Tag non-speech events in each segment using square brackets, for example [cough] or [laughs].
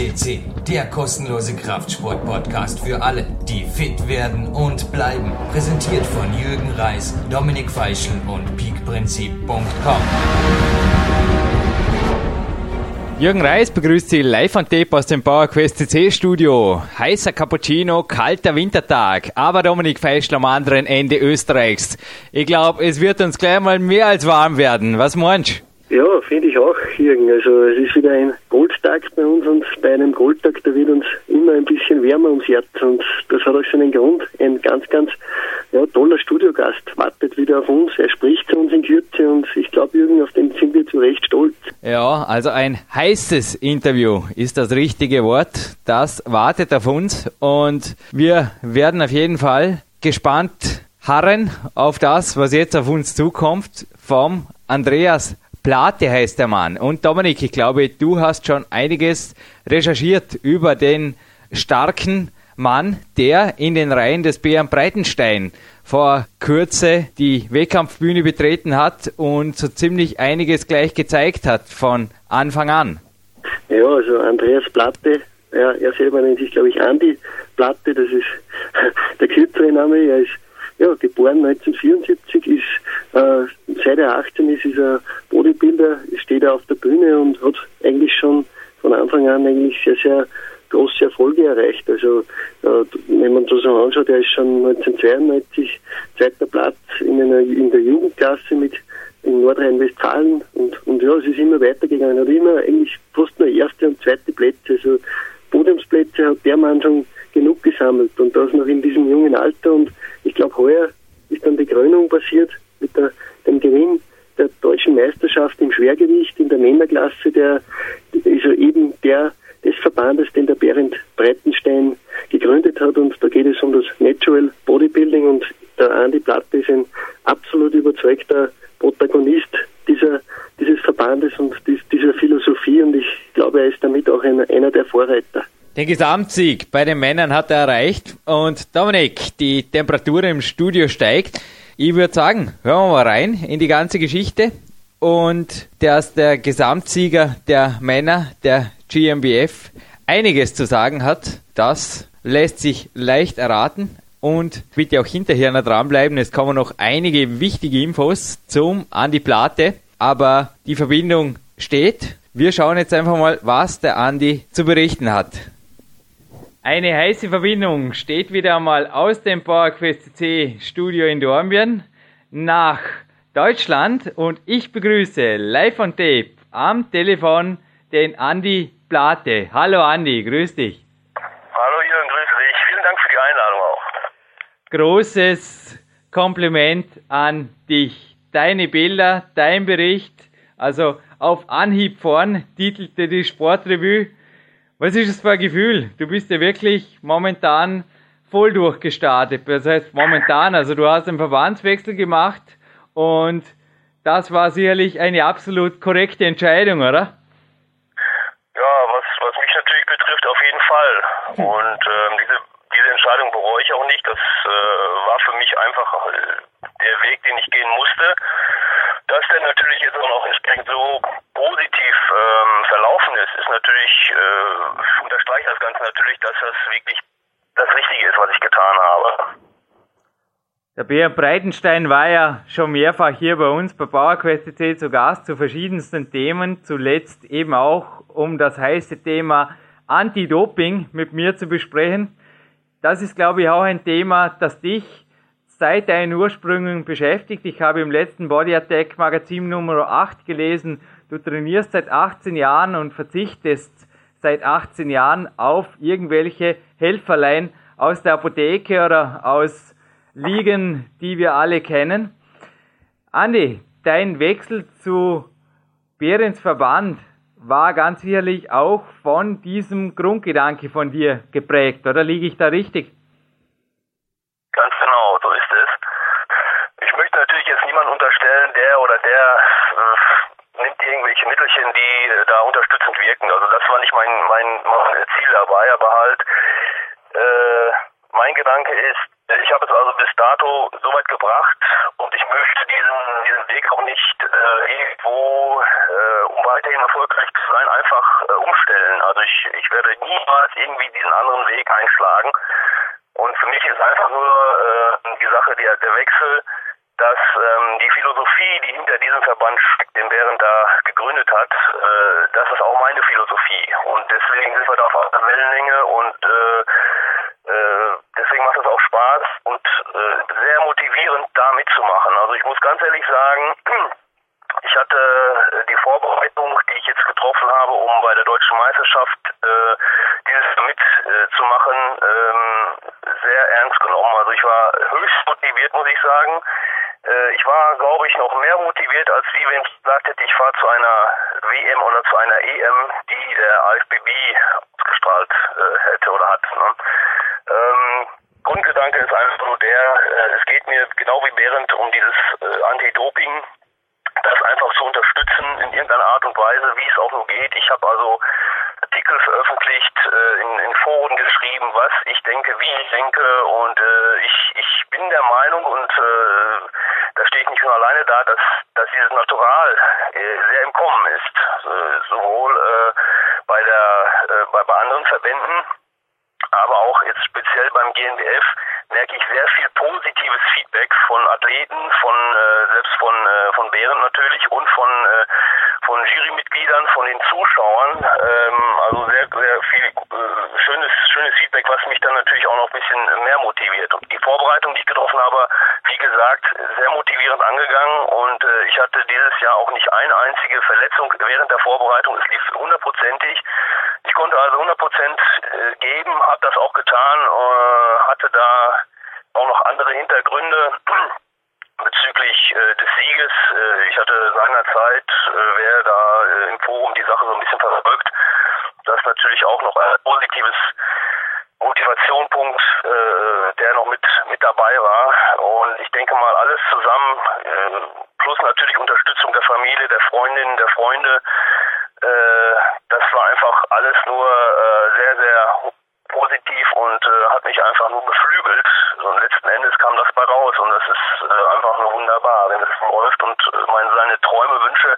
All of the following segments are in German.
FCC, der kostenlose Kraftsport-Podcast für alle, die fit werden und bleiben. Präsentiert von Jürgen Reis, Dominik Feischl und peakprinzip.com. Jürgen Reis begrüßt Sie live an Tape aus dem PowerQuest CC Studio. Heißer Cappuccino, kalter Wintertag, aber Dominik Feischl am anderen Ende Österreichs. Ich glaube, es wird uns gleich mal mehr als warm werden. Was meinst du? Ja, finde ich auch, Jürgen. Also es ist wieder ein Goldtag bei uns und bei einem Goldtag, da wird uns immer ein bisschen wärmer ums Herz und das hat auch schon einen Grund. Ein ganz, ganz ja, toller Studiogast wartet wieder auf uns. Er spricht zu uns in Kürze und ich glaube, Jürgen, auf den sind wir zu Recht stolz. Ja, also ein heißes Interview ist das richtige Wort. Das wartet auf uns und wir werden auf jeden Fall gespannt harren auf das, was jetzt auf uns zukommt vom Andreas Plate heißt der Mann. Und Dominik, ich glaube, du hast schon einiges recherchiert über den starken Mann, der in den Reihen des Bären Breitenstein vor Kürze die Wettkampfbühne betreten hat und so ziemlich einiges gleich gezeigt hat von Anfang an. Ja, also Andreas Platte, ja, er selber nennt sich, glaube ich, Andi Platte, das ist [laughs] der kürzere Name. Er ist ja, geboren 1974, ist äh, seit er 18 ist, ist er Bodybuilder, steht er auf der Bühne und hat eigentlich schon von Anfang an eigentlich sehr, sehr große Erfolge erreicht. Also äh, wenn man das so anschaut, er ist schon 1992 zweiter Platz in, einer, in der Jugendklasse mit in Nordrhein-Westfalen und, und ja, es ist immer weitergegangen. Er hat immer eigentlich fast nur erste und zweite Plätze. Also Podiumsplätze hat der Mann schon genug gesammelt und das noch in diesem jungen Alter und ich glaube heuer ist dann die Krönung passiert mit der, dem Gewinn der deutschen Meisterschaft im Schwergewicht in der Männerklasse, der ist ja eben der des Verbandes, den der Berend Breitenstein gegründet hat. Und da geht es um das Natural Bodybuilding und der Andi Platte ist ein absolut überzeugter Protagonist dieser, dieses Verbandes und dieser Philosophie und ich glaube, er ist damit auch einer, einer der Vorreiter. Den Gesamtsieg bei den Männern hat er erreicht und Dominik, die Temperatur im Studio steigt. Ich würde sagen, hören wir mal rein in die ganze Geschichte und ist der Gesamtsieger der Männer, der GmbF, einiges zu sagen hat. Das lässt sich leicht erraten. Und bitte auch hinterher noch dranbleiben. Es kommen noch einige wichtige Infos zum Andi Plate. Aber die Verbindung steht. Wir schauen jetzt einfach mal, was der Andi zu berichten hat. Eine heiße Verbindung steht wieder einmal aus dem PowerQuest C Studio in Dornbirn nach Deutschland und ich begrüße live on tape am Telefon den Andi Plate. Hallo Andi, grüß dich. Hallo Jürgen, grüß dich. Vielen Dank für die Einladung auch. Großes Kompliment an dich. Deine Bilder, dein Bericht, also auf Anhieb vorn titelte die Sportrevue. Was ist das für ein Gefühl? Du bist ja wirklich momentan voll durchgestartet. Das heißt momentan, also du hast einen Verbandswechsel gemacht und das war sicherlich eine absolut korrekte Entscheidung, oder? Ja, was, was mich natürlich betrifft, auf jeden Fall. Und ähm, diese, diese Entscheidung bereue ich auch nicht. Das äh, war für mich einfach der Weg, den ich gehen musste. Dass der natürlich jetzt auch noch entsprechend so positiv ähm, verlaufen ist, ist natürlich, äh, unterstreicht das Ganze natürlich, dass das wirklich das Richtige ist, was ich getan habe. Der Bär Breitenstein war ja schon mehrfach hier bei uns bei PowerQuest C zu Gast zu verschiedensten Themen, zuletzt eben auch um das heiße Thema Anti-Doping mit mir zu besprechen. Das ist, glaube ich, auch ein Thema, das dich seit deinen Ursprüngen beschäftigt. Ich habe im letzten Body Attack Magazin Nummer 8 gelesen, du trainierst seit 18 Jahren und verzichtest seit 18 Jahren auf irgendwelche Helferlein aus der Apotheke oder aus liegen, die wir alle kennen. Andi, dein Wechsel zu Behrens Verband war ganz sicherlich auch von diesem Grundgedanke von dir geprägt, oder liege ich da richtig? Ganz genau, so ist es. Ich möchte natürlich jetzt niemanden unterstellen, der oder der äh, nimmt Mittelchen, die äh, da unterstützend wirken. Also das war nicht mein, mein, mein Ziel dabei, aber halt äh, mein Gedanke ist, ich habe es also bis dato so weit gebracht und ich möchte diesen, diesen Weg auch nicht äh, irgendwo, äh, um weiterhin erfolgreich zu sein, einfach äh, umstellen. Also ich, ich werde irgendwie diesen anderen Weg einschlagen. Und für mich ist einfach nur äh, die Sache der, der Wechsel, dass ähm, die Philosophie, die hinter diesem Verband steckt, den Behrendt da gegründet hat, äh, das ist auch meine Philosophie. Und deswegen sind wir da auf einer Wellenlänge und äh, äh, deswegen macht es auch Spaß und äh, sehr motivierend, da mitzumachen. Also ich muss ganz ehrlich sagen, [clears throat] ich hatte äh, die Vorbereitung, die ich jetzt getroffen habe, um bei der deutschen Meisterschaft äh, dieses mitzumachen, äh, ähm, sehr ernst genommen. Also ich war höchst motiviert, muss ich sagen. Äh, ich war, glaube ich, noch mehr motiviert, als wie wenn ich gesagt hätte, ich fahre zu einer WM oder zu einer EM, die der AFBB ausgestrahlt äh, hätte oder hat. Ne? Ähm, Grundgedanke ist einfach nur der, äh, es geht mir genau wie Behrendt um dieses äh, Anti-Doping das einfach zu unterstützen in irgendeiner Art und Weise, wie es auch nur geht. Ich habe also Artikel veröffentlicht, äh, in, in Foren geschrieben, was ich denke, wie ich denke und äh, ich, ich bin der Meinung und ich nicht nur alleine da, dass, dass dieses Natural äh, sehr im Kommen ist, äh, sowohl äh, bei, der, äh, bei, bei anderen Verbänden, aber auch jetzt speziell beim GNBF merke ich sehr viel positives Feedback von Athleten, von äh, selbst von äh, von Bären natürlich und von äh, von Jurymitgliedern, von den Zuschauern. Ähm, also sehr sehr viel äh, schönes schönes Feedback, was mich dann natürlich auch noch ein bisschen mehr motiviert. Und die Vorbereitung, die ich getroffen habe, gesagt, sehr motivierend angegangen und äh, ich hatte dieses Jahr auch nicht eine einzige Verletzung während der Vorbereitung. Es lief hundertprozentig. Ich konnte also 100 Prozent äh, geben, habe das auch getan, äh, hatte da auch noch andere Hintergründe [clears throat] bezüglich äh, des Sieges. Ich hatte seinerzeit, wer da im Forum die Sache so ein bisschen verfolgt, das natürlich auch noch ein positives Motivationpunkt, äh, der noch mit mit dabei war. Und ich denke mal alles zusammen, äh, plus natürlich Unterstützung der Familie, der Freundinnen, der Freunde, äh, das war einfach alles nur äh, sehr, sehr positiv und äh, hat mich einfach nur beflügelt. Und letzten Endes kam das bei raus und das ist äh, einfach nur wunderbar, wenn es läuft und äh, man seine Träume, Wünsche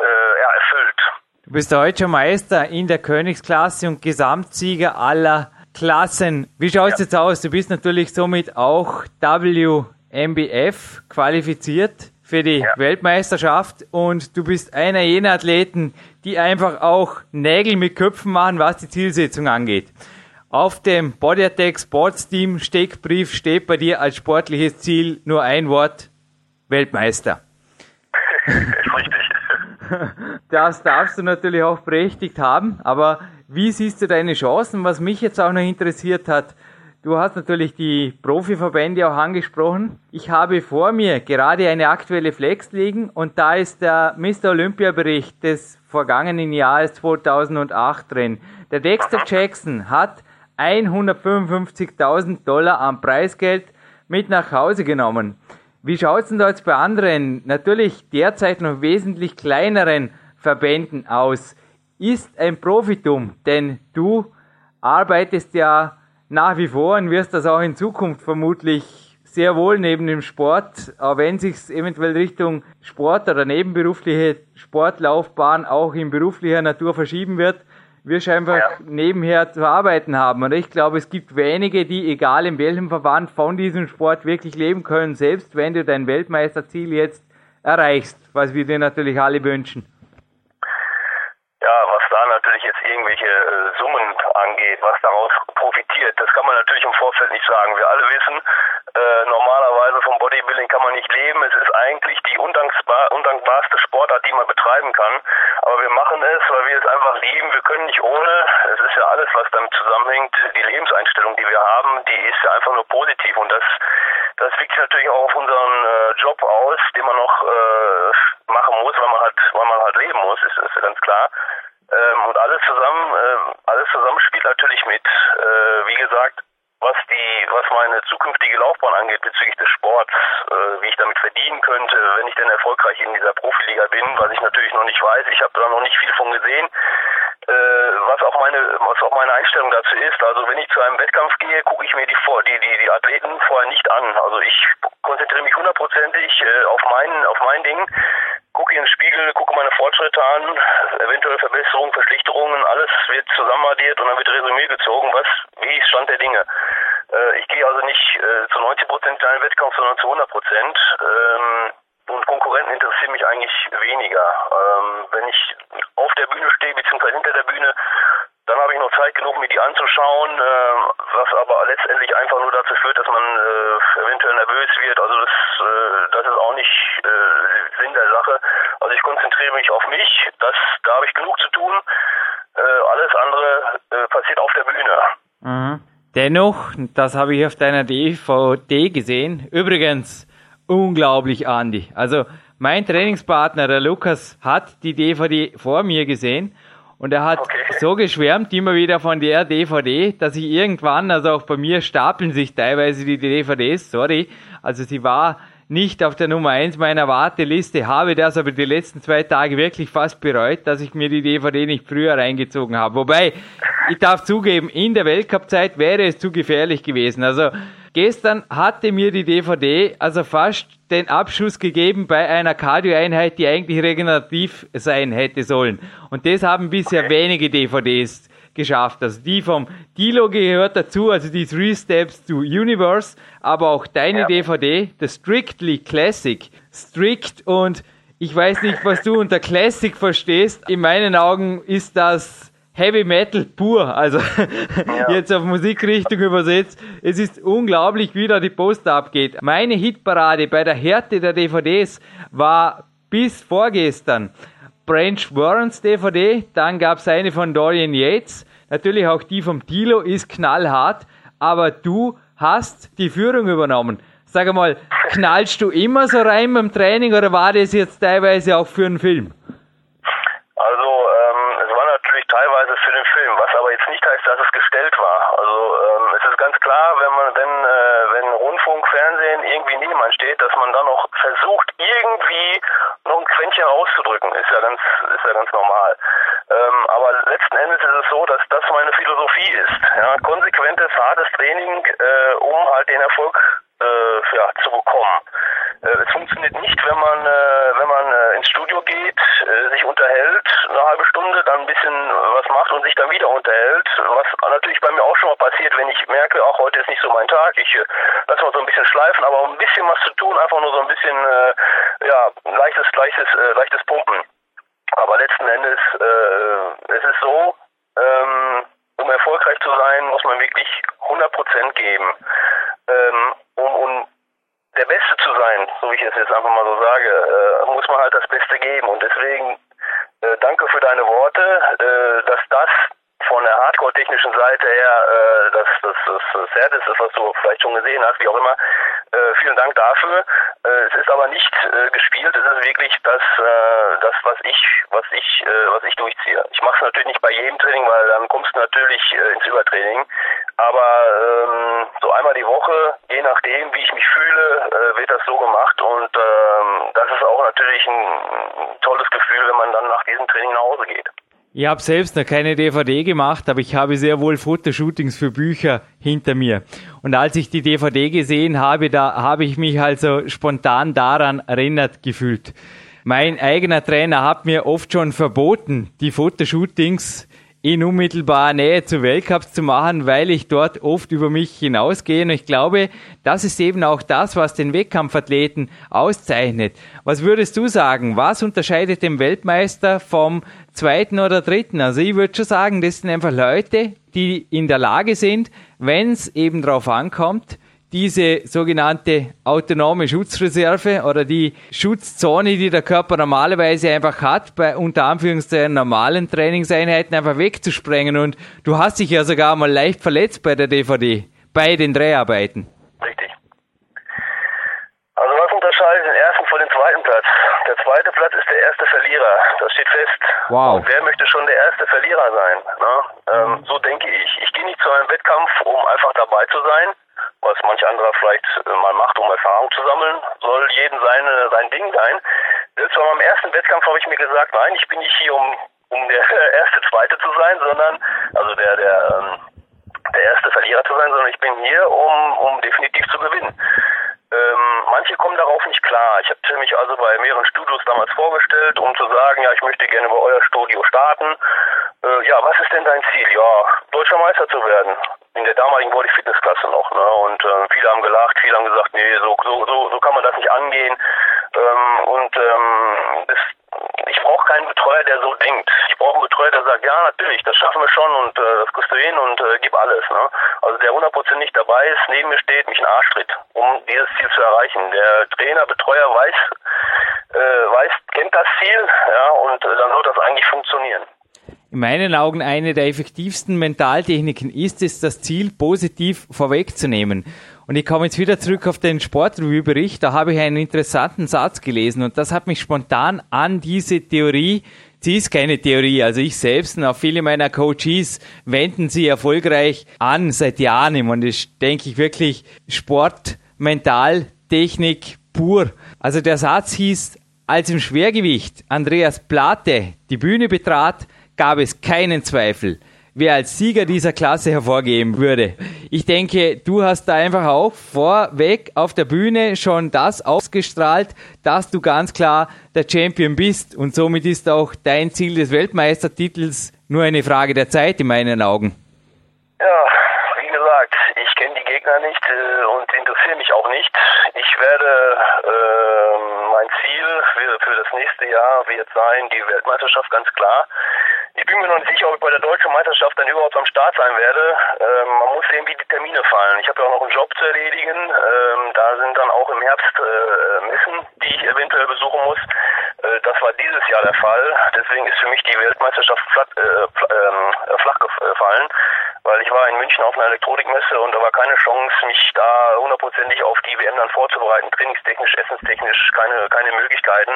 äh, ja, erfüllt. Du bist deutscher Meister in der Königsklasse und Gesamtsieger aller Klassen. Wie schaut es ja. jetzt aus? Du bist natürlich somit auch WMBF qualifiziert für die ja. Weltmeisterschaft und du bist einer jener Athleten, die einfach auch Nägel mit Köpfen machen, was die Zielsetzung angeht. Auf dem Body Attack Sports Team Steckbrief steht bei dir als sportliches Ziel nur ein Wort, Weltmeister. [laughs] [laughs] Das darfst du natürlich auch berechtigt haben, aber wie siehst du deine Chancen? Was mich jetzt auch noch interessiert hat, Du hast natürlich die Profiverbände auch angesprochen. Ich habe vor mir gerade eine aktuelle Flex liegen und da ist der Mr. Olympia Bericht des vergangenen Jahres 2008 drin. Der Dexter Jackson hat 155.000 Dollar an Preisgeld mit nach Hause genommen. Wie schaut es denn da jetzt bei anderen, natürlich derzeit noch wesentlich kleineren Verbänden aus? Ist ein Profitum, denn du arbeitest ja nach wie vor und wirst das auch in Zukunft vermutlich sehr wohl neben dem Sport, auch wenn sich eventuell Richtung Sport oder nebenberufliche Sportlaufbahn auch in beruflicher Natur verschieben wird, wirst du einfach ja. nebenher zu arbeiten haben. Und ich glaube, es gibt wenige, die, egal in welchem Verband, von diesem Sport wirklich leben können, selbst wenn du dein Weltmeisterziel jetzt erreichst, was wir dir natürlich alle wünschen. Natürlich jetzt irgendwelche äh, Summen angeht, was daraus profitiert, das kann man natürlich im Vorfeld nicht sagen. Wir alle wissen, äh, normalerweise vom Bodybuilding kann man nicht leben. Es ist eigentlich die undankbar, undankbarste Sportart, die man betreiben kann. Aber wir machen es, weil wir es einfach lieben. Wir können nicht ohne. Es ist ja alles, was damit zusammenhängt. Die Lebenseinstellung, die wir haben, die ist ja einfach nur positiv. Und das, das wirkt sich natürlich auch auf unseren äh, Job aus, den man noch äh, machen muss, weil man halt, weil man halt leben muss, ist, ist ganz klar. Ähm, und alles zusammen, äh, alles zusammen spielt natürlich mit. Äh, wie gesagt, was die, was meine zukünftige Laufbahn angeht bezüglich des Sports, äh, wie ich damit verdienen könnte, wenn ich denn erfolgreich in dieser Profiliga bin, was ich natürlich noch nicht weiß. Ich habe da noch nicht viel von gesehen. Äh, was auch meine, was auch meine Einstellung dazu ist. Also wenn ich zu einem Wettkampf gehe, gucke ich mir die, die, die, die Athleten vorher nicht an. Also ich konzentriere mich hundertprozentig äh, auf mein, auf mein Ding gucke in den Spiegel, gucke meine Fortschritte an, eventuelle Verbesserungen, Verschlichterungen, alles wird zusammenaddiert und dann wird Resümee gezogen, was, wie ist Stand der Dinge. Äh, ich gehe also nicht äh, zu 90 Prozent in einen Wettkampf, sondern zu 100 Prozent. Ähm, und Konkurrenten interessieren mich eigentlich weniger. Ähm, wenn ich auf der Bühne stehe, beziehungsweise hinter der Bühne, dann habe ich noch Zeit genug, mir die anzuschauen, äh, was aber letztendlich einfach nur dazu führt, dass man äh, eventuell nervös wird. Also das, äh, das ist auch nicht äh, Sache. Also ich konzentriere mich auf mich. Das, da habe ich genug zu tun. Äh, alles andere äh, passiert auf der Bühne. Mhm. Dennoch, das habe ich auf deiner DVD gesehen. Übrigens, unglaublich, Andi. Also mein Trainingspartner, der Lukas, hat die DVD vor mir gesehen und er hat okay. so geschwärmt immer wieder von der DVD, dass ich irgendwann, also auch bei mir stapeln sich teilweise die DVDs, sorry. Also sie war nicht auf der Nummer eins meiner Warteliste, habe das aber die letzten zwei Tage wirklich fast bereut, dass ich mir die DVD nicht früher reingezogen habe. Wobei, ich darf zugeben, in der Weltcup-Zeit wäre es zu gefährlich gewesen. Also gestern hatte mir die DVD also fast den Abschuss gegeben bei einer Cardio-Einheit, die eigentlich regenerativ sein hätte sollen. Und das haben bisher wenige DVDs geschafft. Also die vom Dilo gehört dazu, also die Three Steps to Universe, aber auch deine ja. DVD, The Strictly Classic. Strict und ich weiß nicht, was du unter Classic verstehst. In meinen Augen ist das Heavy Metal pur, also ja. [laughs] jetzt auf Musikrichtung übersetzt. Es ist unglaublich, wie da die Post abgeht. Meine Hitparade bei der Härte der DVDs war bis vorgestern Branch Warrens DVD, dann gab es eine von Dorian Yates, natürlich auch die vom Tilo ist knallhart, aber du hast die Führung übernommen. Sag mal, knallst du immer so rein beim Training oder war das jetzt teilweise auch für einen Film? Also ähm, es war natürlich teilweise für den Film, was aber jetzt nicht heißt, dass es gestellt war. Also ähm, es ist ganz klar, wenn man wenn äh, wenn Rundfunk, Fernsehen irgendwie neben man steht, dass man dann noch versucht irgendwie noch ein Quäntchen auszudrücken, ist ja ganz, ist ja ganz normal. Ähm, aber letzten Endes ist es so, dass das meine Philosophie ist. Ja, konsequentes, hartes Training, äh, um halt den Erfolg äh, ja, zu bekommen. Äh, es funktioniert nicht, wenn man, äh, wenn man äh, ins Studio geht, äh, sich unterhält, eine halbe Stunde, dann ein bisschen was macht und sich dann wieder unterhält. Was natürlich bei mir auch schon mal passiert, wenn ich merke, auch heute ist nicht so mein Tag. Ich äh, lasse mal so ein bisschen schleifen, aber um ein bisschen was zu tun, einfach nur so ein bisschen, äh, ja, leichtes, leichtes, äh, leichtes Pumpen. Aber letzten Endes, äh, es ist so, ähm, um erfolgreich zu sein, muss man wirklich 100% geben. Ähm, um, um der Beste zu sein, so wie ich es jetzt einfach mal so sage, äh, muss man halt das Beste geben. Und deswegen äh, danke für deine Worte, äh, dass das von der Hardcore-technischen Seite her äh, das, das, das, das Härteste ist, was du vielleicht schon gesehen hast, wie auch immer. Äh, vielen Dank dafür. Äh, es ist aber nicht äh, gespielt, es ist wirklich das, äh, das was ich, was ich, äh, was ich durchziehe. Ich mache es natürlich nicht bei jedem Training, weil dann kommst du natürlich äh, ins Übertraining. Aber ähm, so einmal die Woche, je nachdem, wie ich mich fühle, äh, wird das so gemacht und ähm, das ist auch natürlich ein, ein tolles Gefühl, wenn man dann nach diesem Training nach Hause geht. Ich habe selbst noch keine DVD gemacht, aber ich habe sehr wohl Fotoshootings für Bücher hinter mir. Und als ich die DVD gesehen habe, da habe ich mich also spontan daran erinnert gefühlt. Mein eigener Trainer hat mir oft schon verboten, die Fotoshootings in unmittelbarer Nähe zu Weltcups zu machen, weil ich dort oft über mich hinausgehe. Und ich glaube, das ist eben auch das, was den Wettkampfathleten auszeichnet. Was würdest du sagen? Was unterscheidet den Weltmeister vom zweiten oder dritten? Also ich würde schon sagen, das sind einfach Leute, die in der Lage sind, wenn es eben darauf ankommt, diese sogenannte autonome Schutzreserve oder die Schutzzone, die der Körper normalerweise einfach hat, bei unter Anführungszeichen normalen Trainingseinheiten einfach wegzusprengen. Und du hast dich ja sogar mal leicht verletzt bei der DVD, bei den Dreharbeiten. Richtig. Also was unterscheidet den ersten von dem zweiten Platz? Der zweite Platz ist der erste Verlierer. Das steht fest. Wow. Und wer möchte schon der erste Verlierer sein? Ne? Ähm, mhm. so denke ich. Ich gehe nicht zu einem Wettkampf, um einfach dabei zu sein was manch anderer vielleicht äh, mal macht, um Erfahrung zu sammeln, soll jeden seine, sein Ding sein. Selbst bei meinem ersten Wettkampf habe ich mir gesagt, nein, ich bin nicht hier, um, um der [laughs] erste, zweite zu sein, sondern, also der, der, ähm, der erste Verlierer zu sein, sondern ich bin hier, um, um definitiv zu gewinnen. Ähm, manche kommen darauf nicht klar. Ich hatte mich also bei mehreren Studios damals vorgestellt, um zu sagen, ja, ich möchte gerne bei euer Studio starten. Äh, ja, was ist denn dein Ziel? Ja, deutscher Meister zu werden. In der damaligen Body Fitnessklasse noch, ne? Und äh, viele haben gelacht, viele haben gesagt, nee, so, so, so, so kann man das nicht angehen. Ähm, und ähm, das, ich brauche keinen Betreuer, der so denkt. Ich brauche einen Betreuer, der sagt, ja, natürlich, das schaffen wir schon und äh, das kriegst du hin und äh, gib alles. Ne? Also der 100% nicht dabei ist, neben mir steht, mich einen Arsch tritt, um dieses Ziel zu erreichen. Der Trainer, Betreuer weiß, äh, weiß, kennt das Ziel, ja, und äh, dann wird das eigentlich funktionieren. In meinen Augen eine der effektivsten Mentaltechniken ist es, das Ziel positiv vorwegzunehmen. Und ich komme jetzt wieder zurück auf den Sportrevue-Bericht. Da habe ich einen interessanten Satz gelesen und das hat mich spontan an diese Theorie Sie ist keine Theorie. Also ich selbst und auch viele meiner Coaches wenden sie erfolgreich an seit Jahren. Und das denke ich wirklich Sport, Mental, Technik pur. Also der Satz hieß, als im Schwergewicht Andreas Plate die Bühne betrat, gab es keinen Zweifel wer als Sieger dieser Klasse hervorgehen würde. Ich denke, du hast da einfach auch vorweg auf der Bühne schon das ausgestrahlt, dass du ganz klar der Champion bist und somit ist auch dein Ziel des Weltmeistertitels nur eine Frage der Zeit in meinen Augen. Ja, wie gesagt, ich kenne die Gegner nicht äh, und interessiere mich auch nicht. Ich werde äh, mein Ziel für, für das nächste Jahr wird sein, die Weltmeisterschaft ganz klar. Ich bin mir noch nicht sicher, ob ich bei der deutschen Meisterschaft dann überhaupt am Start sein werde. Ähm, man muss sehen, wie die Termine fallen. Ich habe ja auch noch einen Job zu erledigen. Ähm, da sind dann auch im Herbst äh, Messen, die ich eventuell besuchen muss. Äh, das war dieses Jahr der Fall. Deswegen ist für mich die Weltmeisterschaft flat, äh, äh, flach gefallen, weil ich war in München auf einer Elektronikmesse und da war keine Chance, mich da hundertprozentig auf die WM dann vorzubereiten. Trainingstechnisch, essenstechnisch keine, keine Möglichkeiten.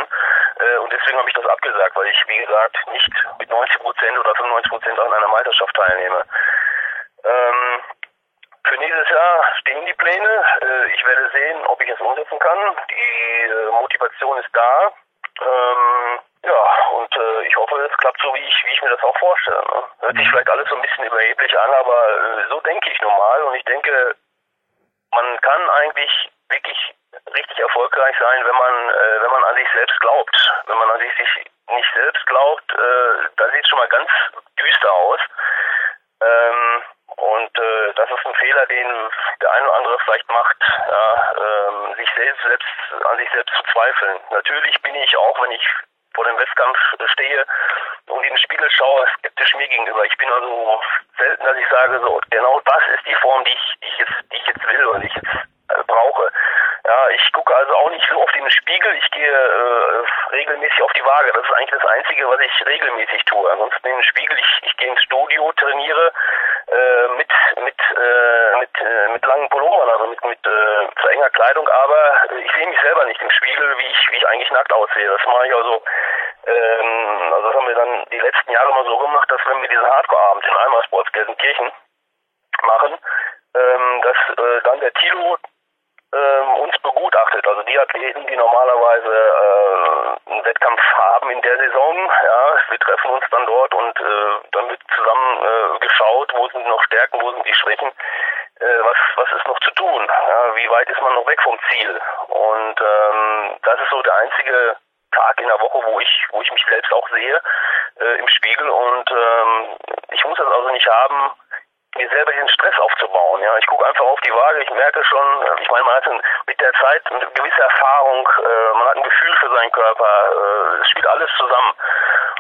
Äh, und deswegen habe ich das abgesagt, weil ich, wie gesagt, nicht mit 90 Prozent oder 95 Prozent an einer Meisterschaft teilnehme. Ähm, für nächstes Jahr stehen die Pläne. Äh, ich werde sehen, ob ich es umsetzen kann. Die äh, Motivation ist da. Ähm, ja, und äh, ich hoffe, es klappt so, wie ich, wie ich mir das auch vorstelle. Ne? Hört sich vielleicht alles so ein bisschen überheblich an, aber äh, so denke ich normal und ich denke, man kann eigentlich wirklich richtig erfolgreich sein, wenn man, äh, wenn man an sich selbst glaubt. Wenn man an sich, sich nicht selbst glaubt, äh, da sieht es schon mal ganz düster aus. Ähm, und äh, das ist ein Fehler, den der eine oder andere vielleicht macht, ja, ähm, sich selbst, selbst an sich selbst zu zweifeln. Natürlich bin ich auch, wenn ich vor dem Wettkampf stehe und in den Spiegel schaue, skeptisch mir gegenüber. Ich bin also selten, dass ich sage, so genau das ist die Form, die ich, die ich jetzt, die ich jetzt will und die ich jetzt äh, brauche. Ja, ich gucke also auch nicht so oft in den Spiegel. Ich gehe äh, regelmäßig auf die Waage. Das ist eigentlich das Einzige, was ich regelmäßig tue. Ansonsten in den Spiegel. Ich, ich gehe ins Studio, trainiere äh, mit mit äh, mit äh, mit langen Pullovern, also mit mit äh, zu enger Kleidung. Aber ich sehe mich selber nicht im Spiegel, wie ich wie ich eigentlich nackt aussehe. Das mache ich also. Ähm, also das haben wir dann die letzten Jahre mal so gemacht, dass wenn wir diesen Hardcore-Abend in Eimer Sports Gelsenkirchen machen, ähm, dass äh, dann der Tilo ähm, uns begutachtet. Also die Athleten, die normalerweise äh, einen Wettkampf haben in der Saison, ja, wir treffen uns dann dort und äh, dann wird zusammen äh, geschaut, wo sind noch Stärken, wo sind die Schwächen, äh, was, was ist noch zu tun, ja, wie weit ist man noch weg vom Ziel. Und ähm, das ist so der einzige Tag in der Woche, wo ich, wo ich mich selbst auch sehe äh, im Spiegel und ähm, ich muss das also nicht haben, mir selber diesen Stress aufzubauen. Ja, ich gucke einfach auf die Waage, ich merke schon, ich meine, man hat mit der Zeit eine gewisse Erfahrung, äh, man hat ein Gefühl für seinen Körper, äh, es spielt alles zusammen.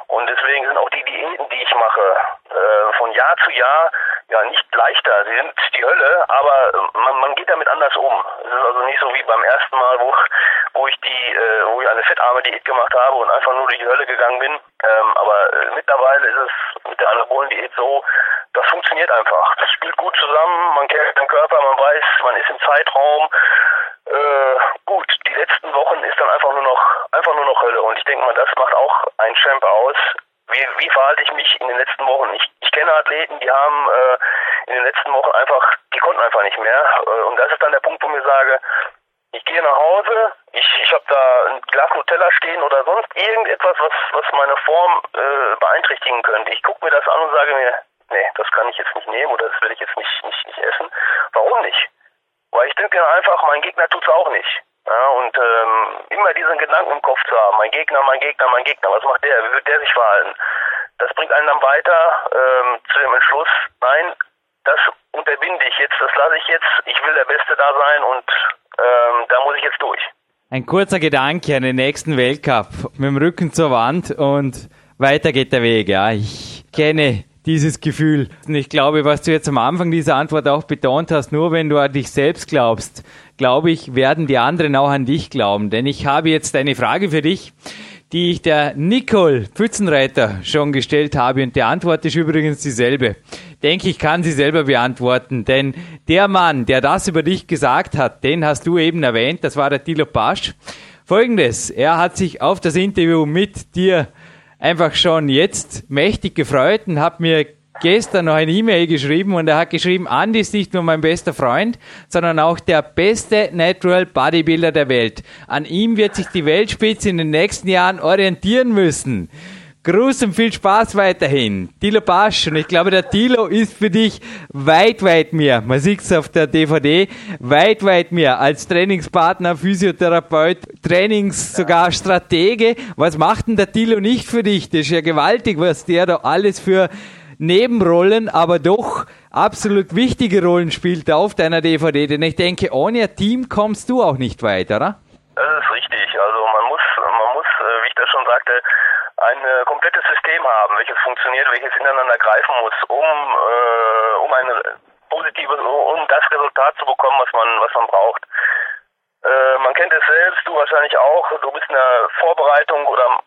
Und deswegen sind auch die Diäten, die ich mache, äh, von Jahr zu Jahr ja nicht leichter. Sie sind die Hölle, aber man, man geht damit anders um. Es ist also nicht so wie beim ersten Mal, wo, wo ich die, äh, wo ich eine fettarme Diät gemacht habe und einfach nur durch die Hölle gegangen bin. Ähm, aber äh, mittlerweile ist es mit der Anabolen-Diät so, das funktioniert einfach. Das spielt gut zusammen, man kennt den Körper, man weiß, man ist im Zeitraum. Äh, gut, die letzten Wochen ist dann einfach nur noch einfach nur noch Hölle und ich denke mal, das macht auch ein Champ aus. Wie, wie verhalte ich mich in den letzten Wochen? Ich, ich kenne Athleten, die haben äh, in den letzten Wochen einfach, die konnten einfach nicht mehr. Äh, und das ist dann der Punkt, wo ich sage, ich gehe nach Hause, ich, ich habe da ein Glas Nutella stehen oder sonst irgendetwas, was, was meine Form äh, beeinträchtigen könnte. Ich gucke mir das an und sage mir, nee, das kann ich jetzt nicht nehmen oder das will ich jetzt nicht, nicht, nicht essen. Warum nicht? Weil ich denke einfach, mein Gegner tut's auch nicht. Ja, und ähm, immer immer diesen Gedanken im Kopf zu haben, mein Gegner, mein Gegner, mein Gegner, was macht der, wie wird der sich verhalten? Das bringt einen dann weiter ähm, zu dem Entschluss, nein, das unterbinde ich jetzt, das lasse ich jetzt, ich will der Beste da sein und ähm, da muss ich jetzt durch. Ein kurzer Gedanke an den nächsten Weltcup mit dem Rücken zur Wand und weiter geht der Weg. Ja, ich kenne dieses Gefühl. Und ich glaube, was du jetzt am Anfang dieser Antwort auch betont hast, nur wenn du an dich selbst glaubst, glaube ich, werden die anderen auch an dich glauben. Denn ich habe jetzt eine Frage für dich, die ich der Nicole Pfützenreiter schon gestellt habe und die Antwort ist übrigens dieselbe. Denke ich, kann sie selber beantworten, denn der Mann, der das über dich gesagt hat, den hast du eben erwähnt, das war der Thilo Pasch. Folgendes, er hat sich auf das Interview mit dir einfach schon jetzt mächtig gefreut und hat mir gestern noch eine E-Mail geschrieben und er hat geschrieben, Andy ist nicht nur mein bester Freund, sondern auch der beste Natural Bodybuilder der Welt. An ihm wird sich die Weltspitze in den nächsten Jahren orientieren müssen. Gruß und viel Spaß weiterhin. Tilo Pasch. Und ich glaube, der Tilo ist für dich weit, weit mehr. Man sieht es auf der DVD. Weit, weit mehr als Trainingspartner, Physiotherapeut, Trainings, sogar Stratege. Was macht denn der Tilo nicht für dich? Das ist ja gewaltig, was der da alles für Nebenrollen, aber doch absolut wichtige Rollen spielt auf deiner DVD. Denn ich denke, ohne Team kommst du auch nicht weiter, oder? Das ist richtig. Also man muss, man muss, äh, wie ich das schon sagte, ein äh, komplettes System haben, welches funktioniert, welches ineinander greifen muss, um, äh, um ein positives, um das Resultat zu bekommen, was man, was man braucht. Äh, man kennt es selbst, du wahrscheinlich auch, du bist in der Vorbereitung oder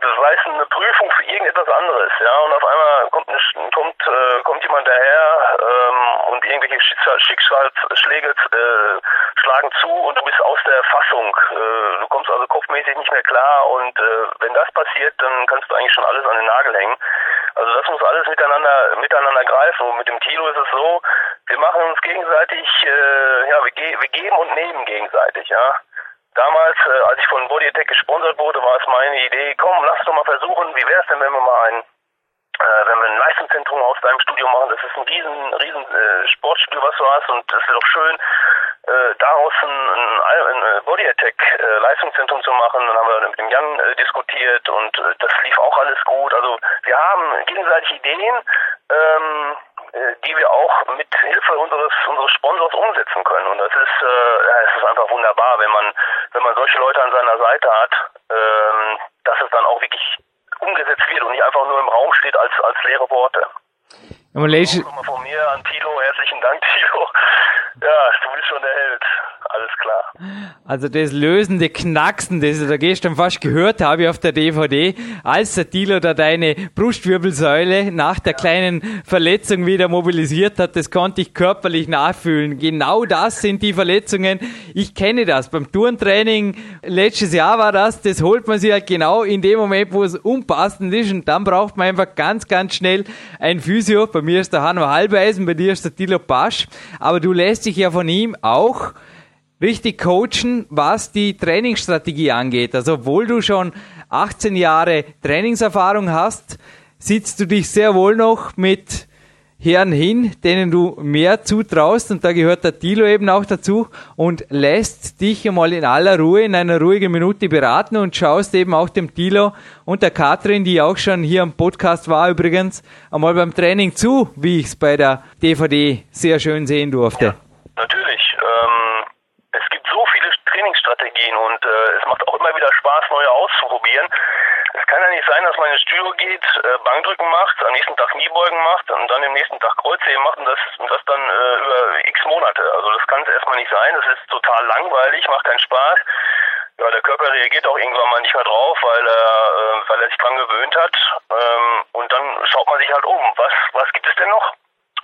das heißt eine Prüfung für irgendetwas anderes, ja, und auf einmal kommt, kommt, äh, kommt jemand daher ähm, und irgendwelche Schicksalsschläge äh, schlagen zu und du bist aus der Fassung. Äh, du kommst also kopfmäßig nicht mehr klar und äh, wenn das passiert, dann kannst du eigentlich schon alles an den Nagel hängen. Also das muss alles miteinander miteinander greifen. Und mit dem Tilo ist es so, wir machen uns gegenseitig, äh, ja, wir, ge wir geben und nehmen gegenseitig, ja. Damals, äh, als ich von Body Attack gesponsert wurde, war es meine Idee, komm, lass doch mal versuchen, wie wäre es denn, wenn wir mal ein äh, wenn wir ein Leistungszentrum aus deinem Studio machen, das ist ein riesen, riesen äh, Sportstudio, was du hast und das wäre doch schön, äh, daraus ein, ein, ein Body Attack äh, Leistungszentrum zu machen. Dann haben wir mit dem Jan äh, diskutiert und äh, das lief auch alles gut. Also wir haben gegenseitig Ideen, ähm, äh, die wir auch mit Hilfe unseres unseres Sponsors umsetzen können. Und das ist äh, es ist einfach wunderbar, wenn man wenn man solche Leute an seiner Seite hat, ähm, dass es dann auch wirklich umgesetzt wird und nicht einfach nur im Raum steht als als leere Worte. Ja, von mir an Tilo, herzlichen Dank, Tilo. Ja, du bist schon der Held. Alles klar. Also das lösende Knacksen, das ich da gestern fast gehört habe auf der DVD, als der Dealer da deine Brustwirbelsäule nach der kleinen Verletzung wieder mobilisiert hat, das konnte ich körperlich nachfühlen. Genau das sind die Verletzungen. Ich kenne das. Beim Turntraining letztes Jahr war das, das holt man sich halt genau in dem Moment, wo es unpassend ist und dann braucht man einfach ganz, ganz schnell ein Physio. Bei mir ist der Hanno Halbeisen, bei dir ist der Tilo Pasch. Aber du lässt dich ja von ihm auch richtig coachen, was die Trainingsstrategie angeht. Also obwohl du schon 18 Jahre Trainingserfahrung hast, sitzt du dich sehr wohl noch mit Herren hin, denen du mehr zutraust und da gehört der Tilo eben auch dazu und lässt dich einmal in aller Ruhe, in einer ruhigen Minute beraten und schaust eben auch dem Tilo und der Katrin, die auch schon hier am Podcast war übrigens, einmal beim Training zu, wie ich es bei der DVD sehr schön sehen durfte. Ja, natürlich. Ähm, es gibt so viele Trainingsstrategien und äh, es macht auch immer wieder Spaß, neue auszuprobieren. Es kann ja nicht sein, dass man ins Studio geht, äh, Bankdrücken macht, am nächsten Tag Kniebeugen macht und dann am nächsten Tag Kreuzheben macht und das, und das dann äh, über x Monate. Also das kann es erstmal nicht sein. Das ist total langweilig, macht keinen Spaß. Ja, der Körper reagiert auch irgendwann mal nicht mehr drauf, weil er, äh, weil er sich dran gewöhnt hat. Ähm, und dann schaut man sich halt um. Was, was gibt es denn noch?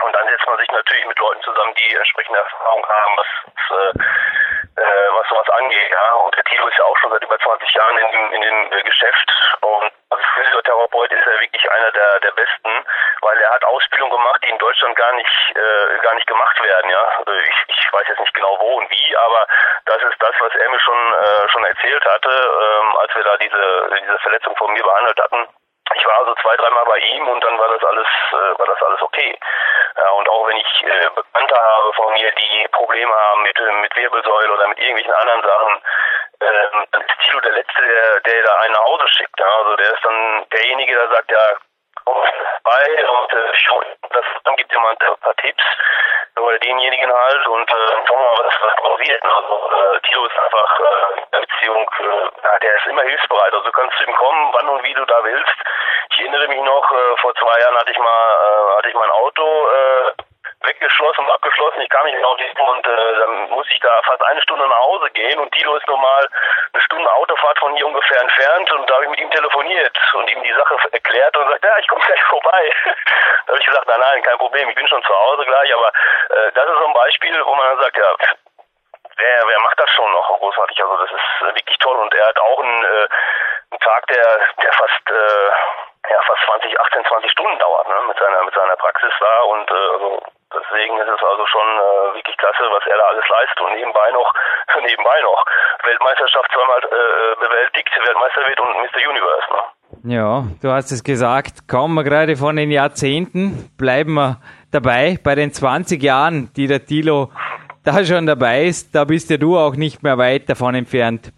Und dann setzt man sich natürlich mit Leuten zusammen, die entsprechende Erfahrung haben, was, äh, äh, was sowas angeht. Ja. Und der Tilo ist ja auch schon seit über 20 Jahren in, dem, in dem äh, Geschäft. Und als Physiotherapeut ist er wirklich einer der, der Besten, weil er hat Ausbildung gemacht, die in Deutschland gar nicht, äh, gar nicht gemacht werden. Ja. Äh, ich, ich weiß jetzt nicht genau wo und wie, aber das ist das, was er mir schon, äh, schon erzählt hatte, ähm, als wir da diese, diese Verletzung von mir behandelt hatten ich war also zwei, dreimal bei ihm und dann war das alles, äh, war das alles okay. Ja, und auch wenn ich äh, Bekannte habe von mir, die Probleme haben mit, mit Wirbelsäule oder mit irgendwelchen anderen Sachen, ähm, dann ist Tilo der Letzte, der, der da einen nach Hause schickt. Ja. Also der ist dann derjenige, der sagt, ja, komm bei und äh, das, dann gibt jemand ein paar Tipps oder denjenigen halt und äh, schauen wir mal, was, was passiert. Also äh, Tilo ist einfach äh, in der Beziehung, äh, der ist immer hilfsbereit. Also du kannst zu ihm kommen, wann und wie du da willst. Ich erinnere mich noch, äh, vor zwei Jahren hatte ich mal, äh, hatte ich mein Auto äh, weggeschlossen abgeschlossen. Ich kam nicht mehr auf die und äh, dann musste ich da fast eine Stunde nach Hause gehen und Tilo ist normal eine Stunde Autofahrt von hier ungefähr entfernt und da habe ich mit ihm telefoniert und ihm die Sache erklärt und sagt, ja, ich komme gleich [laughs] vorbei. da habe ich gesagt, nein, nein, kein Problem, ich bin schon zu Hause gleich, aber äh, das ist so ein Beispiel, wo man dann sagt, ja, wer, wer macht das schon noch großartig? Also das ist wirklich toll und er hat auch einen, äh, einen Tag, der, der fast äh, ja, fast 20, 18, 20 Stunden dauert, ne, mit seiner, mit seiner Praxis da und äh, also deswegen ist es also schon äh, wirklich klasse, was er da alles leistet und nebenbei noch, [laughs] nebenbei noch Weltmeisterschaft zweimal äh, bewältigt, Weltmeister wird und Mr. Universe, ne. Ja, du hast es gesagt, kommen wir gerade von den Jahrzehnten, bleiben wir dabei bei den 20 Jahren, die der Tilo da schon dabei ist, da bist ja du auch nicht mehr weit davon entfernt.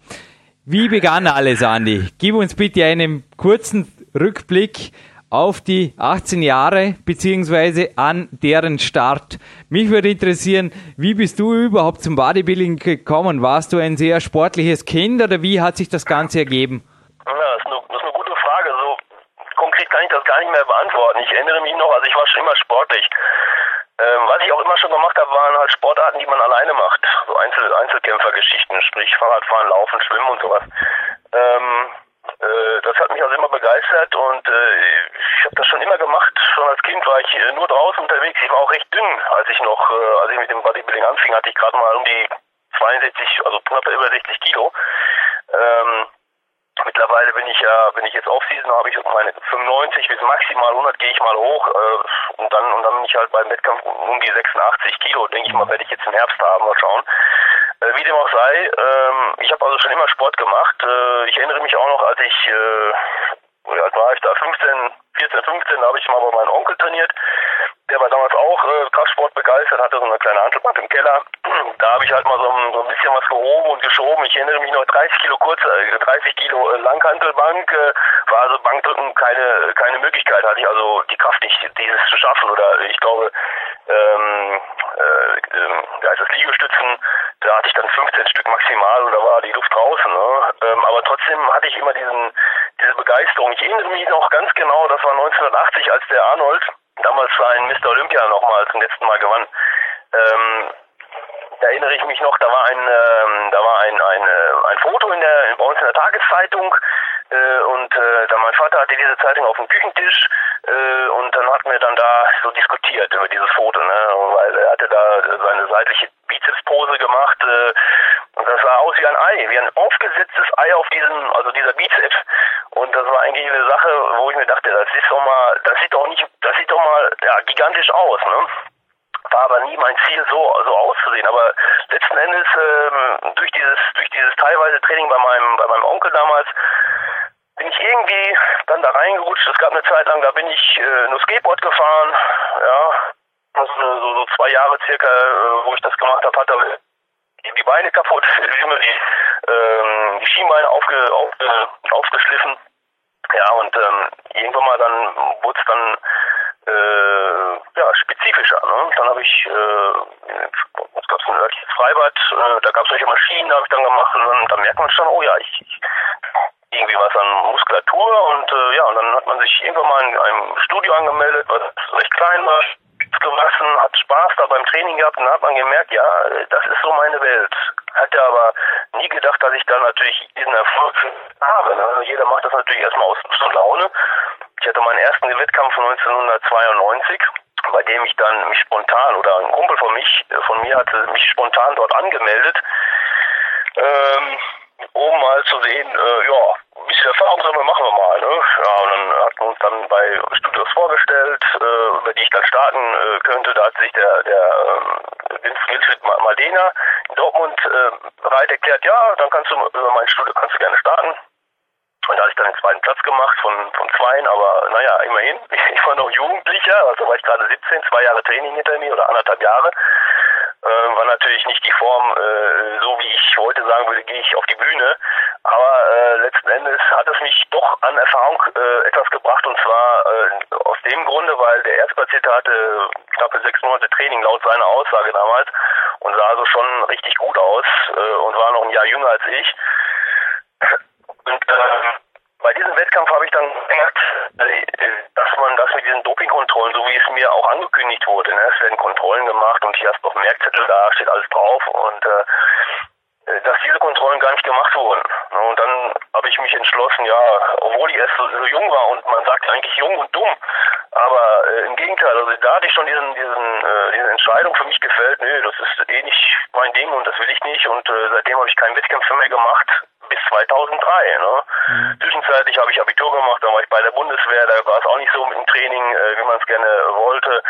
Wie begann alles, Andi? Gib uns bitte einen kurzen Rückblick auf die 18 Jahre beziehungsweise an deren Start. Mich würde interessieren, wie bist du überhaupt zum Bodybuilding gekommen? Warst du ein sehr sportliches Kind oder wie hat sich das Ganze ergeben? Ja, das ist eine, das ist eine gute Frage. So konkret kann ich das gar nicht mehr beantworten. Ich erinnere mich noch, also ich war schon immer sportlich. Ähm, was ich auch immer schon gemacht habe, waren halt Sportarten, die man alleine macht. So Einzel Einzelkämpfergeschichten, sprich Fahrradfahren, Laufen, Schwimmen und sowas. Ähm, äh, das hat mich also immer begeistert und äh, ich habe das schon immer gemacht. Schon als Kind war ich äh, nur draußen unterwegs. Ich war auch recht dünn, als ich noch, äh, als ich mit dem Bodybuilding anfing, hatte ich gerade mal um die 62, also knapp über 60 Kilo. Ähm, mittlerweile bin ich ja, bin ich jetzt Offseason, habe ich meine 95 bis maximal 100 gehe ich mal hoch äh, und dann und dann bin ich halt beim Wettkampf um die 86 Kilo. Denke ich mal, werde ich jetzt im Herbst haben, mal schauen. Äh, wie dem auch sei, ähm, ich habe also schon immer Sport gemacht. Äh, ich erinnere mich auch noch, als ich, äh, alt war ich da, 15, 14, 15, habe ich mal bei meinem Onkel trainiert. Der war damals auch äh, Kraftsport begeistert, hatte so eine kleine Handelbank im Keller. [clears throat] Da habe ich halt mal so ein, so ein bisschen was gehoben und geschoben. Ich erinnere mich noch 30 Kilo kurz, äh, 30 Kilo äh, Langhantelbank, äh, war also Bankdrücken keine keine Möglichkeit, hatte ich also die Kraft nicht, dieses zu schaffen. Oder ich glaube, ähm, äh, äh, da ist das Liegestützen, da hatte ich dann 15 Stück maximal und da war die Luft draußen. Ne? Ähm, aber trotzdem hatte ich immer diesen diese Begeisterung. Ich erinnere mich noch ganz genau, das war 1980, als der Arnold damals ein Mr. Olympia nochmal zum letzten Mal gewann. Ähm, da erinnere ich mich noch, da war ein, ähm, da war ein, ein, äh, ein Foto in der, bei uns in der Tageszeitung äh, und äh, dann mein Vater hatte diese Zeitung auf dem Küchentisch äh, und dann hatten wir dann da so diskutiert über dieses Foto, ne? weil er hatte da seine seitliche Bizepspose gemacht äh, und das sah aus wie ein Ei, wie ein aufgesetztes Ei auf diesem, also dieser Bizeps. Und das war eigentlich eine Sache, wo ich mir dachte, das ist doch mal, das sieht doch nicht, das sieht doch mal ja, gigantisch aus, ne? war aber nie mein Ziel, so, so auszusehen. Aber letzten Endes ähm, durch dieses durch dieses teilweise Training bei meinem bei meinem Onkel damals bin ich irgendwie dann da reingerutscht. Es gab eine Zeit lang, da bin ich äh, nur Skateboard gefahren, ja, also so, so zwei Jahre circa, äh, wo ich das gemacht habe, hatte die Beine kaputt, [laughs] immer die, ähm, die Schienbeine aufge, auf, äh, aufgeschliffen. Ja, und ähm, irgendwann mal dann wurde es dann äh, ja, spezifischer. Ne? Dann habe ich, äh, es gab so ein örtliches Freibad, äh, da gab es solche Maschinen, da habe ich dann gemacht und dann, dann merkt man schon, oh ja, ich, ich irgendwie was an Muskulatur und äh, ja, und dann hat man sich irgendwann mal in einem Studio angemeldet, was recht klein war, gewachsen, hat Spaß da beim Training gehabt und dann hat man gemerkt, ja, das ist so meine Welt. Hatte aber nie gedacht, dass ich da natürlich diesen Erfolg habe. Ne? Also jeder macht das natürlich erstmal aus und Laune. Ich hatte meinen ersten Wettkampf 1992, bei dem ich dann mich spontan oder ein Kumpel von mich, von mir hatte mich spontan dort angemeldet. Ähm, um mal zu sehen, äh, ja, Erfahrung sammeln machen wir mal. Ne? Ja, und dann hatten wir uns dann bei Studios vorgestellt, äh, über die ich dann starten äh, könnte. Da hat sich der, der äh, Winfried Maldena in Dortmund äh, bereit erklärt, ja, dann kannst du über mein Studio kannst du gerne starten. Und da hatte ich dann den zweiten Platz gemacht von, von zweien, aber naja, immerhin. [laughs] Ich war noch Jugendlicher, also war ich gerade 17, zwei Jahre Training hinter mir oder anderthalb Jahre. Äh, war natürlich nicht die Form, äh, so wie ich heute sagen würde, gehe ich auf die Bühne. Aber letzten Endes hat es mich doch an Erfahrung äh, etwas gebracht und zwar äh, aus dem Grunde, weil der Erstpatient hatte knappe sechs Monate Training laut seiner Aussage damals und sah also schon richtig gut aus äh, und war noch ein Jahr jünger als ich. Und äh, bei diesem Wettkampf habe ich dann gemerkt, äh, dass man das mit diesen Dopingkontrollen, so wie es mir auch angekündigt wurde, ne, es werden Kontrollen gemacht und hier hast du noch Merkzettel da, steht alles drauf und äh, äh, dass diese Kontrollen gar nicht gemacht wurden. Und dann habe ich mich entschlossen, ja, obwohl ich erst so, so jung war und man sagt eigentlich jung und dumm, aber äh, im Gegenteil, also da hatte ich schon diesen, diesen, äh, diese Entscheidung für mich gefällt, nö, das ist eh nicht mein Ding und das will ich nicht und äh, seitdem habe ich keinen Wettkämpfe mehr gemacht bis 2003. Ne? Mhm. Zwischenzeitlich habe ich Abitur gemacht, dann war ich bei der Bundeswehr, da war es auch nicht so mit dem Training, äh, wie man es gerne wollte.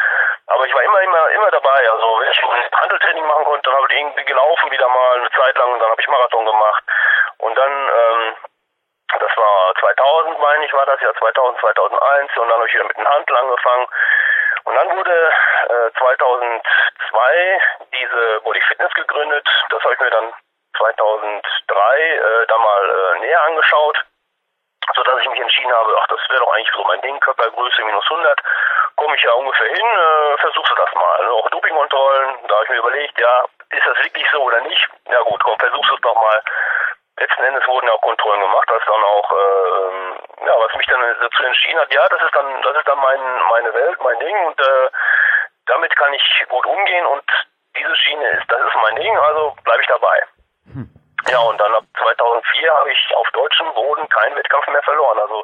Aber ich war immer, immer, immer dabei. Also wenn ich Handeltraining machen konnte, dann habe ich irgendwie gelaufen wieder mal eine Zeit lang und dann habe ich Marathon gemacht. Und dann, ähm, das war 2000, meine ich, war das ja 2000, 2001 und dann habe ich wieder mit dem Handel angefangen. Und dann wurde äh, 2002 diese Body Fitness gegründet. Das habe ich mir dann 2003 äh, da mal äh, näher angeschaut, so dass ich mich entschieden habe, ach, das wäre doch eigentlich so mein Ding, Körpergröße minus 100, komme ich ja ungefähr hin, äh, versuchst du das mal. Ne? Auch Dopingkontrollen, da habe ich mir überlegt, ja, ist das wirklich so oder nicht? Ja gut, komm, versuchst es doch mal. Letzten Endes wurden ja auch Kontrollen gemacht, was dann auch, äh, ja, was mich dann dazu entschieden hat, ja, das ist dann, das ist dann mein, meine Welt, mein Ding und äh, damit kann ich gut umgehen und diese Schiene ist, das ist mein Ding, also bleibe ich dabei. Ja, und dann ab 2004 habe ich auf deutschem Boden keinen Wettkampf mehr verloren. Also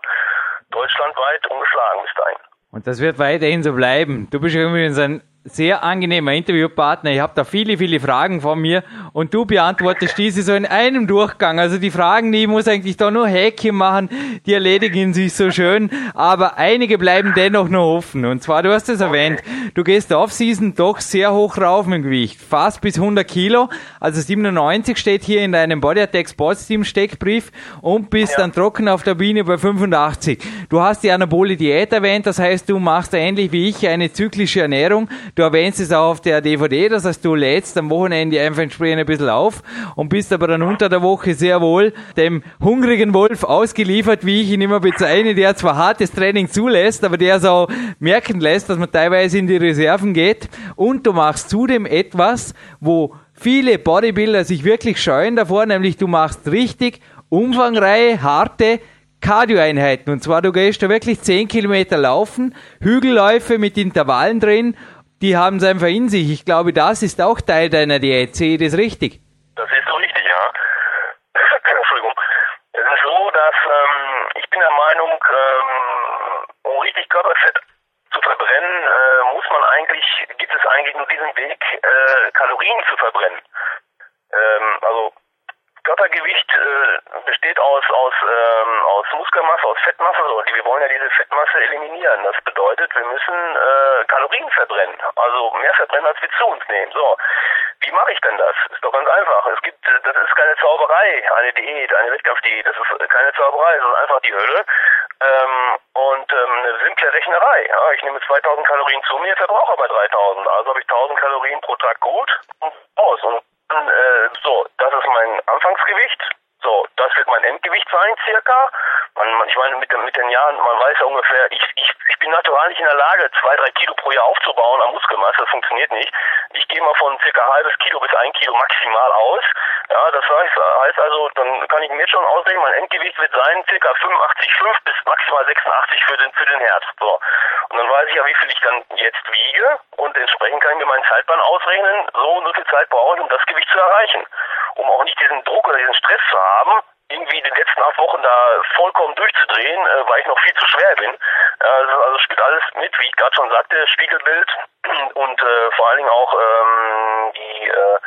deutschlandweit ungeschlagen bis dahin. Und das wird weiterhin so bleiben. Du bist irgendwie ein sehr angenehmer Interviewpartner. Ich habe da viele, viele Fragen von mir und du beantwortest diese so in einem Durchgang. Also die Fragen, die ich muss eigentlich da nur Häkchen machen, die erledigen sich so schön, aber einige bleiben dennoch noch offen. Und zwar, du hast es erwähnt, du gehst Off-Season doch sehr hoch rauf im Gewicht, fast bis 100 Kilo, also 97 steht hier in deinem Body Attack Sports Team Steckbrief und bist ja. dann trocken auf der Biene bei 85. Du hast die Anabole Diät erwähnt, das heißt, du machst ähnlich wie ich eine zyklische Ernährung. Du erwähnst es auch auf der DVD, das heißt, du lädst am Wochenende einfach entsprechend ein bisschen auf und bist aber dann unter der Woche sehr wohl dem hungrigen Wolf ausgeliefert, wie ich ihn immer bezeichne, der zwar hartes Training zulässt, aber der es auch merken lässt, dass man teilweise in die Reserven geht. Und du machst zudem etwas, wo viele Bodybuilder sich wirklich scheuen davor, nämlich du machst richtig umfangreiche, harte Cardio-Einheiten. Und zwar, du gehst da wirklich 10 Kilometer laufen, Hügelläufe mit Intervallen drin die haben es einfach in sich. Ich glaube, das ist auch Teil deiner Diät. Sehe ich das richtig? Das ist so richtig, ja. [coughs] Entschuldigung. Es ist so, dass ähm, ich bin der Meinung, ähm, um richtig Körperfett zu verbrennen, äh, muss man eigentlich, gibt es eigentlich nur diesen Weg, äh, Kalorien zu verbrennen. Ähm, Körpergewicht äh, besteht aus aus ähm, aus Muskelmasse, aus Fettmasse. So. Wir wollen ja diese Fettmasse eliminieren. Das bedeutet, wir müssen äh, Kalorien verbrennen, also mehr verbrennen, als wir zu uns nehmen. So, wie mache ich denn das? Ist doch ganz einfach. Es gibt, das ist keine Zauberei, eine Diät, eine Wettkampfdiät. Das ist keine Zauberei, das ist einfach die Hölle. Ähm, und ähm, eine simple Rechnerei. Ja, ich nehme 2000 Kalorien zu mir, verbrauche aber 3000. Also habe ich 1000 Kalorien pro Tag gut und aus. Und äh, so, das ist mein Anfangsgewicht. So, das wird mein Endgewicht sein, circa. Man, man, ich meine, mit, den, mit den Jahren, man weiß ja ungefähr, ich, ich, ich bin natural nicht in der Lage, zwei, drei Kilo pro Jahr aufzubauen an Muskelmasse. Das funktioniert nicht. Ich gehe mal von circa halbes Kilo bis ein Kilo maximal aus. Ja, das heißt, heißt also, dann kann ich mir schon ausrechnen, mein Endgewicht wird sein circa 85,5 bis maximal 86 für den, für den Herd. So. Und dann weiß ich ja, wie viel ich dann jetzt wiege und entsprechend kann ich mir meinen Zeitplan ausrechnen, so und so viel Zeit brauche ich, um das Gewicht zu erreichen. Um auch nicht diesen Druck oder diesen Stress zu haben, irgendwie die letzten acht Wochen da vollkommen durchzudrehen, äh, weil ich noch viel zu schwer bin. Ja, also, spielt alles mit, wie ich gerade schon sagte, Spiegelbild [clears throat] und äh, vor allen Dingen auch ähm, die, äh,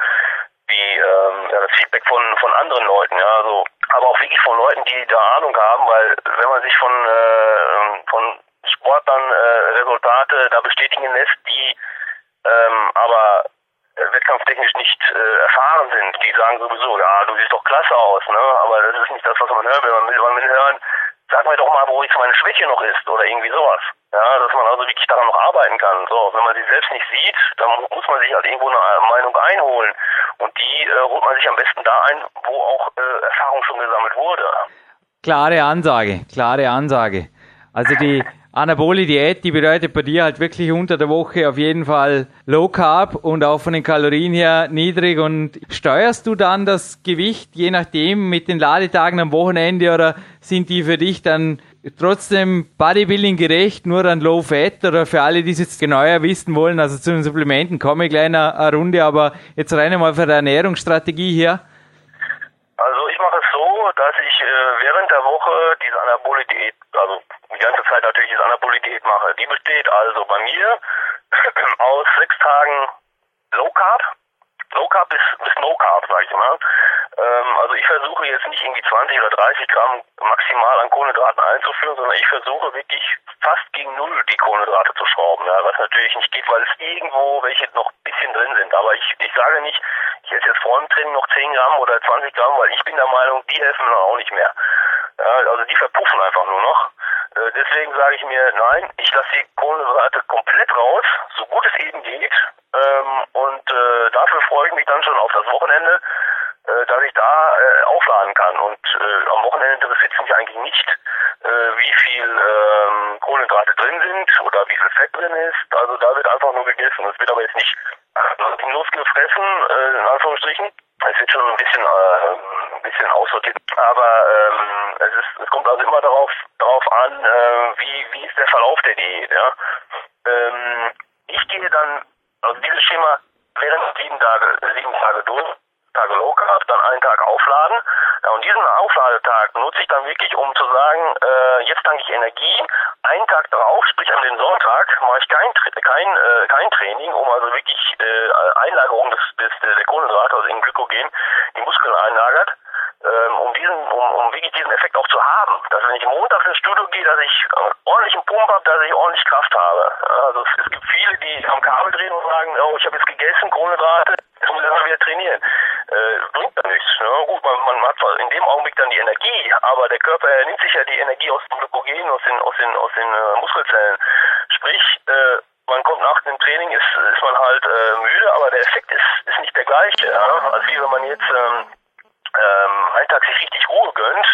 die ähm, ja, das Feedback von von anderen Leuten, ja, also aber auch wirklich von Leuten, die da Ahnung haben, weil wenn man sich von äh, von Sportlern äh, Resultate da bestätigen lässt, die ähm, aber äh, wettkampftechnisch nicht äh, erfahren sind. Die sagen sowieso, ja, du siehst doch klasse aus, ne? Aber das ist nicht das, was man hört. Wenn man will, man will hören, sag mir doch mal, wo jetzt meine Schwäche noch ist oder irgendwie sowas. Ja, dass man also wirklich daran noch arbeiten kann. So, wenn man sie selbst nicht sieht, dann muss man sich halt irgendwo eine Meinung einholen. Und die äh, holt man sich am besten da ein, wo auch äh, Erfahrung schon gesammelt wurde. Klare Ansage, klare Ansage. Also die Anabole Diät, die bedeutet bei dir halt wirklich unter der Woche auf jeden Fall Low Carb und auch von den Kalorien her niedrig. Und steuerst du dann das Gewicht je nachdem mit den Ladetagen am Wochenende oder sind die für dich dann trotzdem Bodybuilding gerecht, nur dann Low Fat oder für alle, die es jetzt genauer wissen wollen, also zu den Supplementen komme ich gleich eine, Runde, aber jetzt rein einmal für die Ernährungsstrategie hier. Also ich mache es so, dass ich äh, während der Woche diese Anabole Diät, also ganze Zeit natürlich diese Anabole Diät mache. Die besteht also bei mir [clears throat] aus sechs Tagen Low Carb, Low Carb bis, bis No Carb, sag ich mal. Ähm, also ich versuche jetzt nicht irgendwie 20 oder 30 Gramm maximal an Kohlenhydraten einzuführen, sondern ich versuche wirklich fast gegen Null die Kohlenhydrate zu schrauben. Ja, was natürlich nicht geht, weil es irgendwo welche noch ein bisschen drin sind. Aber ich, ich sage nicht, ich esse jetzt vor dem Training noch 10 Gramm oder 20 Gramm, weil ich bin der Meinung, die helfen mir auch nicht mehr. Ja, also die verpuffen einfach nur noch. Äh, deswegen sage ich mir, nein, ich lasse die Kohlenhydrate komplett raus, so gut es eben geht. Ähm, und äh, dafür freue ich mich dann schon auf das Wochenende, äh, dass ich da aufladen kann. Und am Wochenende interessiert es mich eigentlich nicht, wie viel ähm, Kohlenhydrate drin sind oder wie viel Fett drin ist. Also da wird einfach nur gegessen. Es wird aber jetzt nicht losgefressen, in Anführungsstrichen. Es wird schon ein bisschen, äh, ein bisschen aussortiert. Aber ähm, es, ist, es kommt also immer darauf, darauf an, äh, wie, wie ist der Verlauf der Diät. Ja? Ähm, ich gehe dann, also dieses Schema während sieben Tage, sieben Tage durch Tage Low Carb, dann einen Tag aufladen. Ja, und diesen Aufladetag nutze ich dann wirklich, um zu sagen, äh, jetzt tanke ich Energie. Einen Tag darauf, sprich an den Sonntag, mache ich kein, kein, äh, kein Training, um also wirklich äh, Einlagerung des, des, der Kohlenhydrate, also in Glykogen, die Muskeln einlagert ähm, um diesen, um, um wirklich diesen Effekt auch zu haben. Dass wenn ich montags ins Studio gehe, dass ich ordentlichen Pump habe, dass ich ordentlich Kraft habe. Also es, es gibt viele, die am Kabel drehen und sagen, oh, ich habe jetzt gegessen, Kohlenhydrate, jetzt muss ich erstmal wieder trainieren. Äh, bringt ja nichts. Ja, gut, man, man hat in dem Augenblick dann die Energie, aber der Körper nimmt sich ja die Energie aus dem Glykogen, aus den, aus den, aus den äh, Muskelzellen. Sprich, äh, man kommt nach dem Training, ist, ist man halt äh, müde, aber der Effekt ist, ist nicht der gleiche. Ja? Als wie wenn man jetzt ähm, ähm, Alltag sich richtig Ruhe gönnt,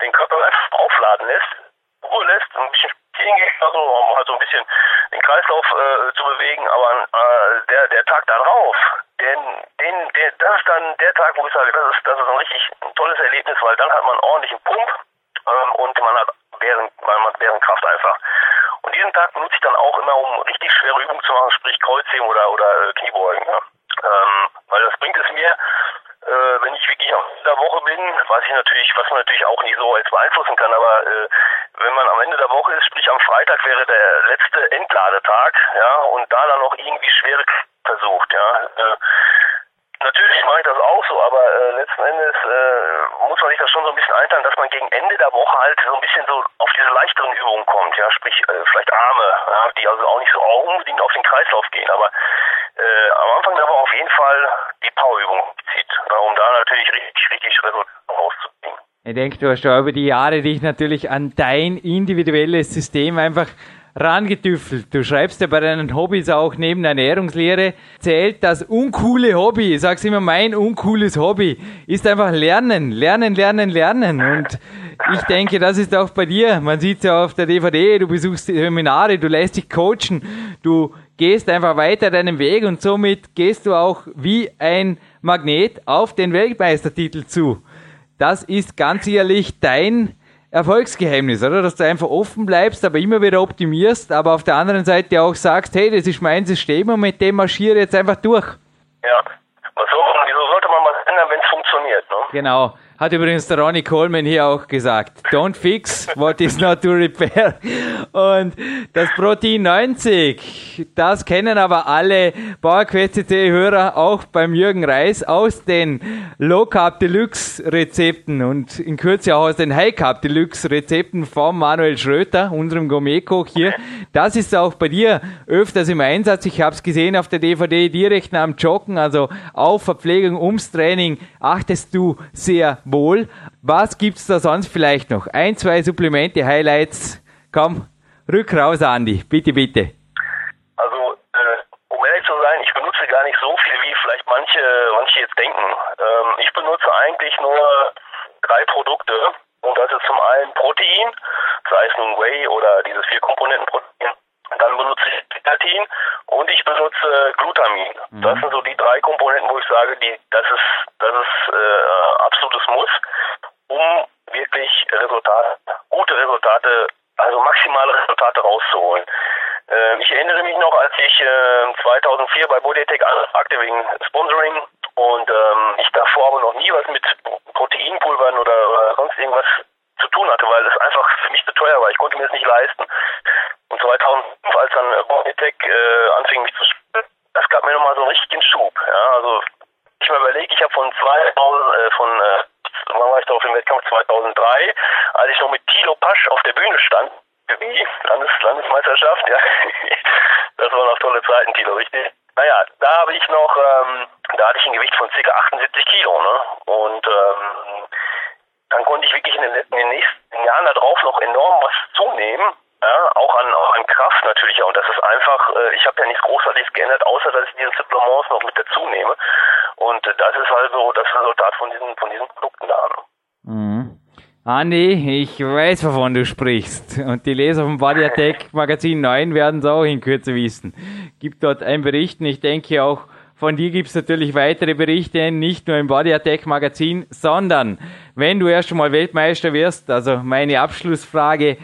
den Körper einfach aufladen lässt, Ruhe lässt, ein bisschen spazieren geht, also um halt so ein bisschen den Kreislauf äh, zu bewegen, aber äh, der, der Tag darauf, den, den, der, das ist dann der Tag, wo ich sage, das ist, das ist ein richtig ein tolles Erlebnis, weil dann hat man einen ordentlichen Pump ähm, und man hat Bären, man hat Bärenkraft einfach. Und diesen Tag benutze ich dann auch immer, um richtig schwere Übungen zu machen, sprich Kreuzheben oder, oder äh, Kniebeugen. Ja. Ähm, weil das bringt es mir, äh, wenn ich wirklich am Ende der Woche bin, was ich natürlich, was man natürlich auch nicht so jetzt beeinflussen kann, aber äh, wenn man am Ende der Woche ist, sprich am Freitag wäre der letzte Entladetag, ja, und da dann noch irgendwie schwere versucht, ja. Äh, natürlich mache ich das auch so, aber äh, letzten Endes äh, muss man sich das schon so ein bisschen einteilen, dass man gegen Ende der Woche halt so ein bisschen so auf diese leichteren Übungen kommt, ja, sprich äh, vielleicht Arme, ja, die also auch nicht so unbedingt auf den Kreislauf gehen, aber äh, am Anfang der Woche auf jeden Fall die Powerübung zieht, um da natürlich richtig, richtig Resultate rauszuziehen. Ich denke, du hast ja über die Jahre dich natürlich an dein individuelles System einfach rangetüffelt. Du schreibst ja bei deinen Hobbys auch neben der Ernährungslehre, zählt das uncoole Hobby, ich sag's immer, mein uncooles Hobby ist einfach Lernen, Lernen, Lernen, Lernen. Und ich denke, das ist auch bei dir. Man sieht's ja auf der DVD, du besuchst Seminare, du lässt dich coachen, du gehst einfach weiter deinen Weg und somit gehst du auch wie ein Magnet auf den Weltmeistertitel zu. Das ist ganz sicherlich dein Erfolgsgeheimnis, oder? Dass du einfach offen bleibst, aber immer wieder optimierst, aber auf der anderen Seite auch sagst, hey, das ist mein System und mit dem marschiere jetzt einfach durch. Ja. So, wieso sollte man was ändern, wenn es funktioniert, ne? Genau. Hat übrigens der Ronnie Coleman hier auch gesagt. Don't fix what is not to repair. Und das Protein 90, das kennen aber alle PowerQuest-CC-Hörer auch beim Jürgen Reis aus den Low Carb Deluxe Rezepten und in Kürze auch aus den High Carb Deluxe Rezepten von Manuel Schröter, unserem Gourmet-Koch hier. Das ist auch bei dir öfters im Einsatz. Ich habe es gesehen auf der DVD direkt nach dem Joggen, also auf Verpflegung ums Training achtest du sehr wohl. Was gibt's da sonst vielleicht noch? Ein, zwei Supplemente, Highlights. Komm, rück raus, Andi. Bitte, bitte. Also, äh, um ehrlich zu sein, ich benutze gar nicht so viel, wie vielleicht manche, manche jetzt denken. Ähm, ich benutze eigentlich nur drei Produkte und das ist zum einen Protein, sei es nun Whey oder dieses vier Komponenten Protein. Dann benutze ich Kreatin und ich benutze Glutamin. Mhm. Das sind so die drei Komponenten, wo ich sage, die, das ist, das ist äh, absolutes Muss, um wirklich Resultate, gute Resultate, also maximale Resultate rauszuholen. Äh, ich erinnere mich noch, als ich äh, 2004 bei Bodytech anfragte wegen Sponsoring und ähm, ich davor aber noch nie was mit Proteinpulvern oder, oder sonst irgendwas zu tun hatte, weil es einfach für mich zu teuer war. Ich konnte mir es nicht leisten. Und 2005, als dann äh, Bodytech äh, anfing mich zu spielen, das gab mir nochmal so einen richtigen Schub. Ja, also ich mir überlege, ich habe von 2000, äh, von äh, wann war ich da auf dem Wettkampf 2003, als ich noch mit Tilo Pasch auf der Bühne stand, Landes Landesmeisterschaft, ja. [laughs] Das waren noch tolle Zeiten, Tilo, richtig? Naja, da habe ich noch, ähm, da hatte ich ein Gewicht von ca. 78 Kilo, ne? Und ähm, dann konnte ich wirklich in den, in den nächsten Jahren darauf noch enorm was zunehmen. Ja, auch an, auch an Kraft natürlich. Und das ist einfach, äh, ich habe ja nichts Großartiges geändert, außer dass ich diese Supplements noch mit dazu nehme. Und äh, das ist halt so das Resultat von diesen, von diesen Produkten da. Mhm. Andi, ich weiß, wovon du sprichst. Und die Leser vom Body Attack Magazin 9 werden es auch in Kürze wissen. Gibt dort einen Bericht und ich denke auch, von dir gibt es natürlich weitere Berichte, nicht nur im Body Attack Magazin, sondern wenn du erst einmal Weltmeister wirst, also meine Abschlussfrage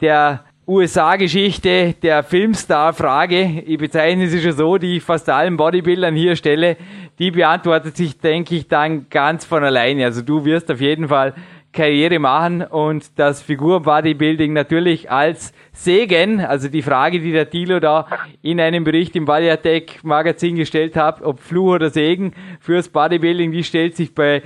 der USA-Geschichte, der Filmstar-Frage, ich bezeichne sie schon so, die ich fast allen Bodybuildern hier stelle, die beantwortet sich, denke ich, dann ganz von alleine. Also du wirst auf jeden Fall Karriere machen und das Figur-Bodybuilding natürlich als Segen, also die Frage, die der Tilo da in einem Bericht im Bodyatech Magazin gestellt hat, ob Fluch oder Segen fürs Bodybuilding, die stellt sich bei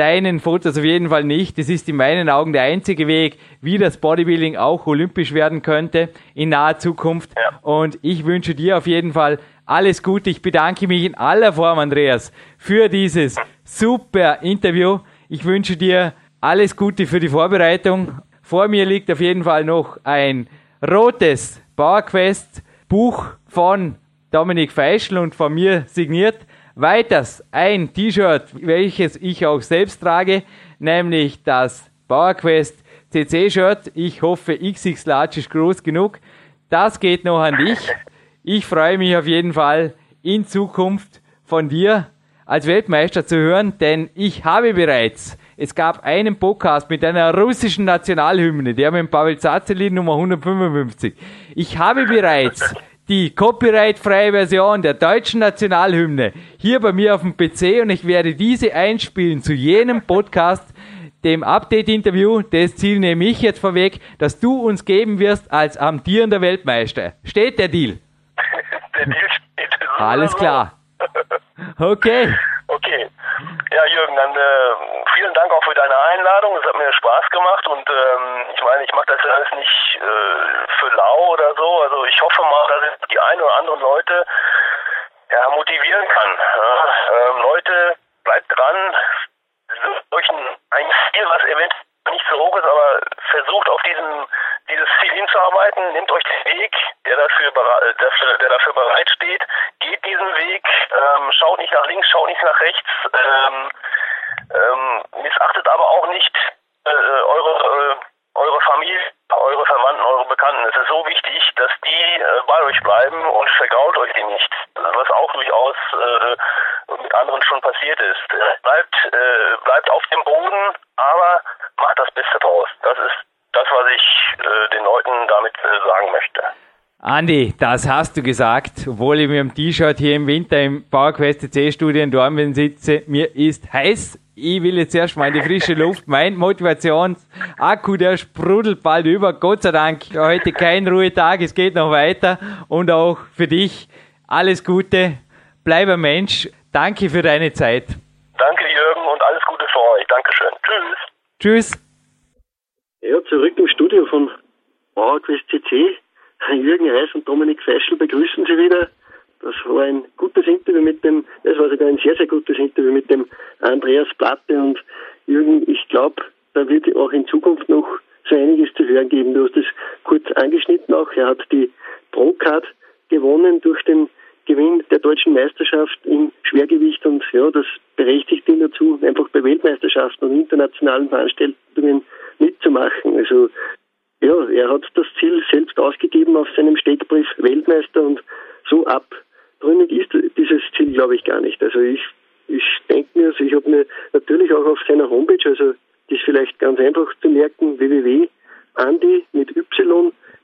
deinen Fotos auf jeden Fall nicht. Das ist in meinen Augen der einzige Weg, wie das Bodybuilding auch olympisch werden könnte in naher Zukunft. Und ich wünsche dir auf jeden Fall alles Gute. Ich bedanke mich in aller Form, Andreas, für dieses super Interview. Ich wünsche dir alles Gute für die Vorbereitung. Vor mir liegt auf jeden Fall noch ein rotes PowerQuest Buch von Dominik Feischl und von mir signiert. Weiters ein T-Shirt, welches ich auch selbst trage, nämlich das PowerQuest CC-Shirt. Ich hoffe, XX Large ist groß genug. Das geht noch an dich. Ich freue mich auf jeden Fall in Zukunft von dir als Weltmeister zu hören, denn ich habe bereits es gab einen Podcast mit einer russischen Nationalhymne, der mit Pavel Zazelin Nummer 155. Ich habe bereits die copyright-freie Version der deutschen Nationalhymne hier bei mir auf dem PC und ich werde diese einspielen zu jenem Podcast, dem Update-Interview. Das Ziel nehme ich jetzt vorweg, dass du uns geben wirst als amtierender Weltmeister. Steht der Deal? [laughs] der Deal steht. Alles klar. Okay. Okay. Ja, Jürgen, dann äh, vielen Dank auch für deine Einladung. Es hat mir Spaß gemacht und ähm, ich meine, ich mache das ja alles nicht äh, für lau oder so. Also ich hoffe mal, dass ich die ein oder anderen Leute ja, motivieren kann. Ja, ähm, Leute, bleibt dran, sucht euch ein, ein Ziel, was eventuell nicht so hoch ist, aber versucht auf diesen dieses Ziel hinzuarbeiten, nehmt euch den Weg, der dafür, dafür, der dafür bereit steht, geht diesen Weg, ähm, schaut nicht nach links, schaut nicht nach rechts, ähm, ähm, missachtet aber auch nicht äh, eure, äh, eure Familie, eure Verwandten, eure Bekannten. Es ist so wichtig, dass die äh, bei euch bleiben und vergrault euch die nicht. Was auch durchaus äh, mit anderen schon passiert ist. Bleibt, äh, bleibt auf dem Boden, aber macht das Beste draus. Das ist das, was ich äh, den Leuten damit äh, sagen möchte. Andi, das hast du gesagt, obwohl ich mit dem T-Shirt hier im Winter im PowerQuest C-Studio in Dortmund sitze. Mir ist heiß. Ich will jetzt erstmal in die frische Luft. Mein Motivationsakku, der sprudelt bald über. Gott sei Dank heute kein Ruhetag. Es geht noch weiter. Und auch für dich alles Gute. Bleib ein Mensch. Danke für deine Zeit. Danke, Jürgen, und alles Gute für euch. Dankeschön. Tschüss. Tschüss. Ja, zurück im Studio von PowerQuest CC. Jürgen Reis und Dominik Feischl begrüßen Sie wieder. Das war ein gutes Interview mit dem, das war sogar ein sehr, sehr gutes Interview mit dem Andreas Platte und Jürgen, ich glaube, da wird auch in Zukunft noch so einiges zu hören geben. Du hast es kurz angeschnitten auch. Er hat die Pro-Card gewonnen durch den Gewinn der deutschen Meisterschaft im Schwergewicht und ja, das berechtigt ihn dazu, einfach bei Weltmeisterschaften und internationalen Veranstaltungen mitzumachen. Also ja, er hat das Ziel selbst ausgegeben auf seinem Steckbrief Weltmeister und so abtrünnig ist dieses Ziel, glaube ich, gar nicht. Also ich, ich denke mir, also ich habe mir natürlich auch auf seiner Homepage, also das ist vielleicht ganz einfach zu merken, www.andi mit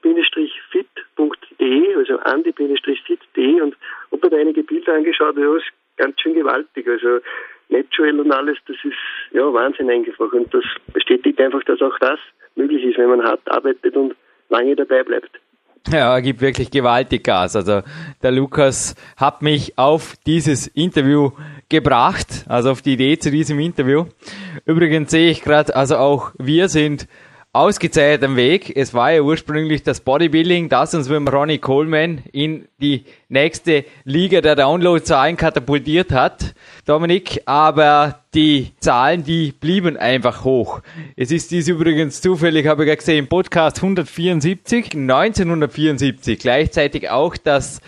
y-fit.de, also andi-fit.de und habe mir da einige Bilder angeschaut, ja, ist ganz schön gewaltig. Also Natural und alles, das ist ja Wahnsinn einfach und das bestätigt einfach, dass auch das möglich ist, wenn man hart arbeitet und lange dabei bleibt. Ja, er gibt wirklich gewaltig Gas. Also der Lukas hat mich auf dieses Interview gebracht, also auf die Idee zu diesem Interview. Übrigens sehe ich gerade, also auch wir sind ausgezeichnet am Weg. Es war ja ursprünglich das Bodybuilding, das uns mit Ronnie Coleman in die nächste Liga der Downloadzahlen katapultiert hat, Dominik, aber die Zahlen, die blieben einfach hoch. Es ist dies übrigens zufällig, habe ich gesehen, Podcast 174, 1974, gleichzeitig auch das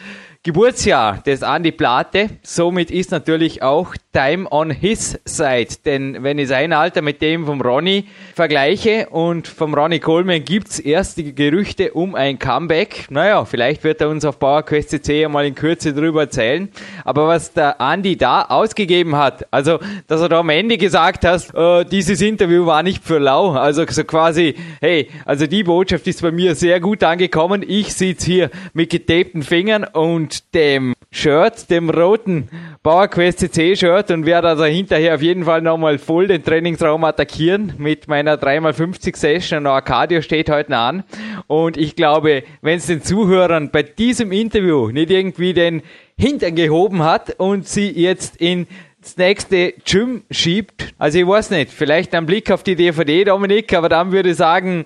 Geburtsjahr des Andy Plate. Somit ist natürlich auch Time on his side. Denn wenn ich sein Alter mit dem vom Ronny vergleiche und vom Ronny Coleman gibt's erste Gerüchte um ein Comeback. Naja, vielleicht wird er uns auf PowerQuest CC einmal in Kürze drüber erzählen. Aber was der Andy da ausgegeben hat, also dass er da am Ende gesagt hat, äh, dieses Interview war nicht für lau. Also so quasi, hey, also die Botschaft ist bei mir sehr gut angekommen. Ich sitze hier mit getapten Fingern und dem Shirt, dem roten PowerQuest CC Shirt und werde also hinterher auf jeden Fall nochmal voll den Trainingsraum attackieren mit meiner 3x50 Session. Arcadio steht heute an. Und ich glaube, wenn es den Zuhörern bei diesem Interview nicht irgendwie den Hintern gehoben hat und sie jetzt in das nächste Gym schiebt, also ich weiß nicht, vielleicht ein Blick auf die DVD, Dominik, aber dann würde ich sagen,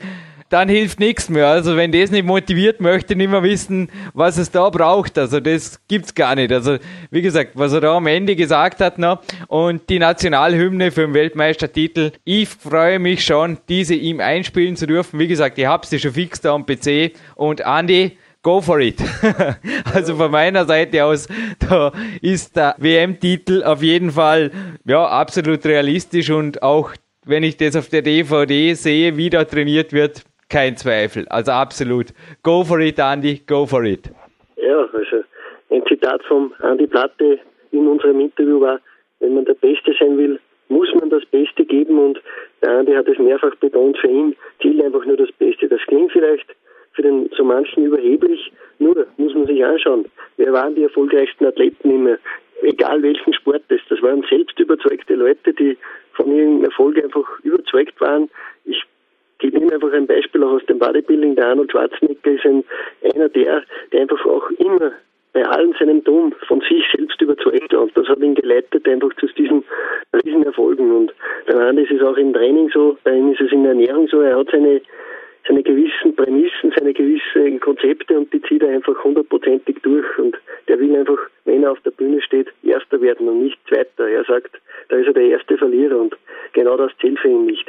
dann hilft nichts mehr. Also wenn das nicht motiviert, möchte ich nicht mehr wissen, was es da braucht. Also das gibt's gar nicht. Also wie gesagt, was er da am Ende gesagt hat noch und die Nationalhymne für den Weltmeistertitel. Ich freue mich schon, diese ihm einspielen zu dürfen. Wie gesagt, ich habe sie schon fix da am PC und Andy, go for it. [laughs] also von meiner Seite aus, da ist der WM-Titel auf jeden Fall ja absolut realistisch und auch wenn ich das auf der DVD sehe, wie da trainiert wird, kein Zweifel. Also absolut. Go for it, Andy, go for it. Ja, also ein Zitat von Andy Platte in unserem Interview war, wenn man der Beste sein will, muss man das Beste geben und der Andi hat es mehrfach betont, für ihn gilt einfach nur das Beste. Das klingt vielleicht für den so manchen überheblich, nur muss man sich anschauen, wer waren die erfolgreichsten Athleten immer, egal welchen Sport das, das waren selbst überzeugte Leute, die von ihrem Erfolg einfach überzeugt waren. Ich nehme einfach ein Beispiel auch aus dem Bodybuilding. Der Arnold Schwarzenegger ist ein, einer der, der einfach auch immer bei allen seinem Tun von sich selbst überzeugt war. Und das hat ihn geleitet einfach zu diesen Riesenerfolgen. Und bei Arnold ist es auch im Training so, bei ihm ist es in der Ernährung so, er hat seine, seine gewissen Prämissen, seine gewissen Konzepte und die zieht er einfach hundertprozentig durch. Und der will einfach, wenn er auf der Bühne steht, Erster werden und nicht Zweiter. Er sagt, da ist er der erste Verlierer und genau das zählt für ihn nicht.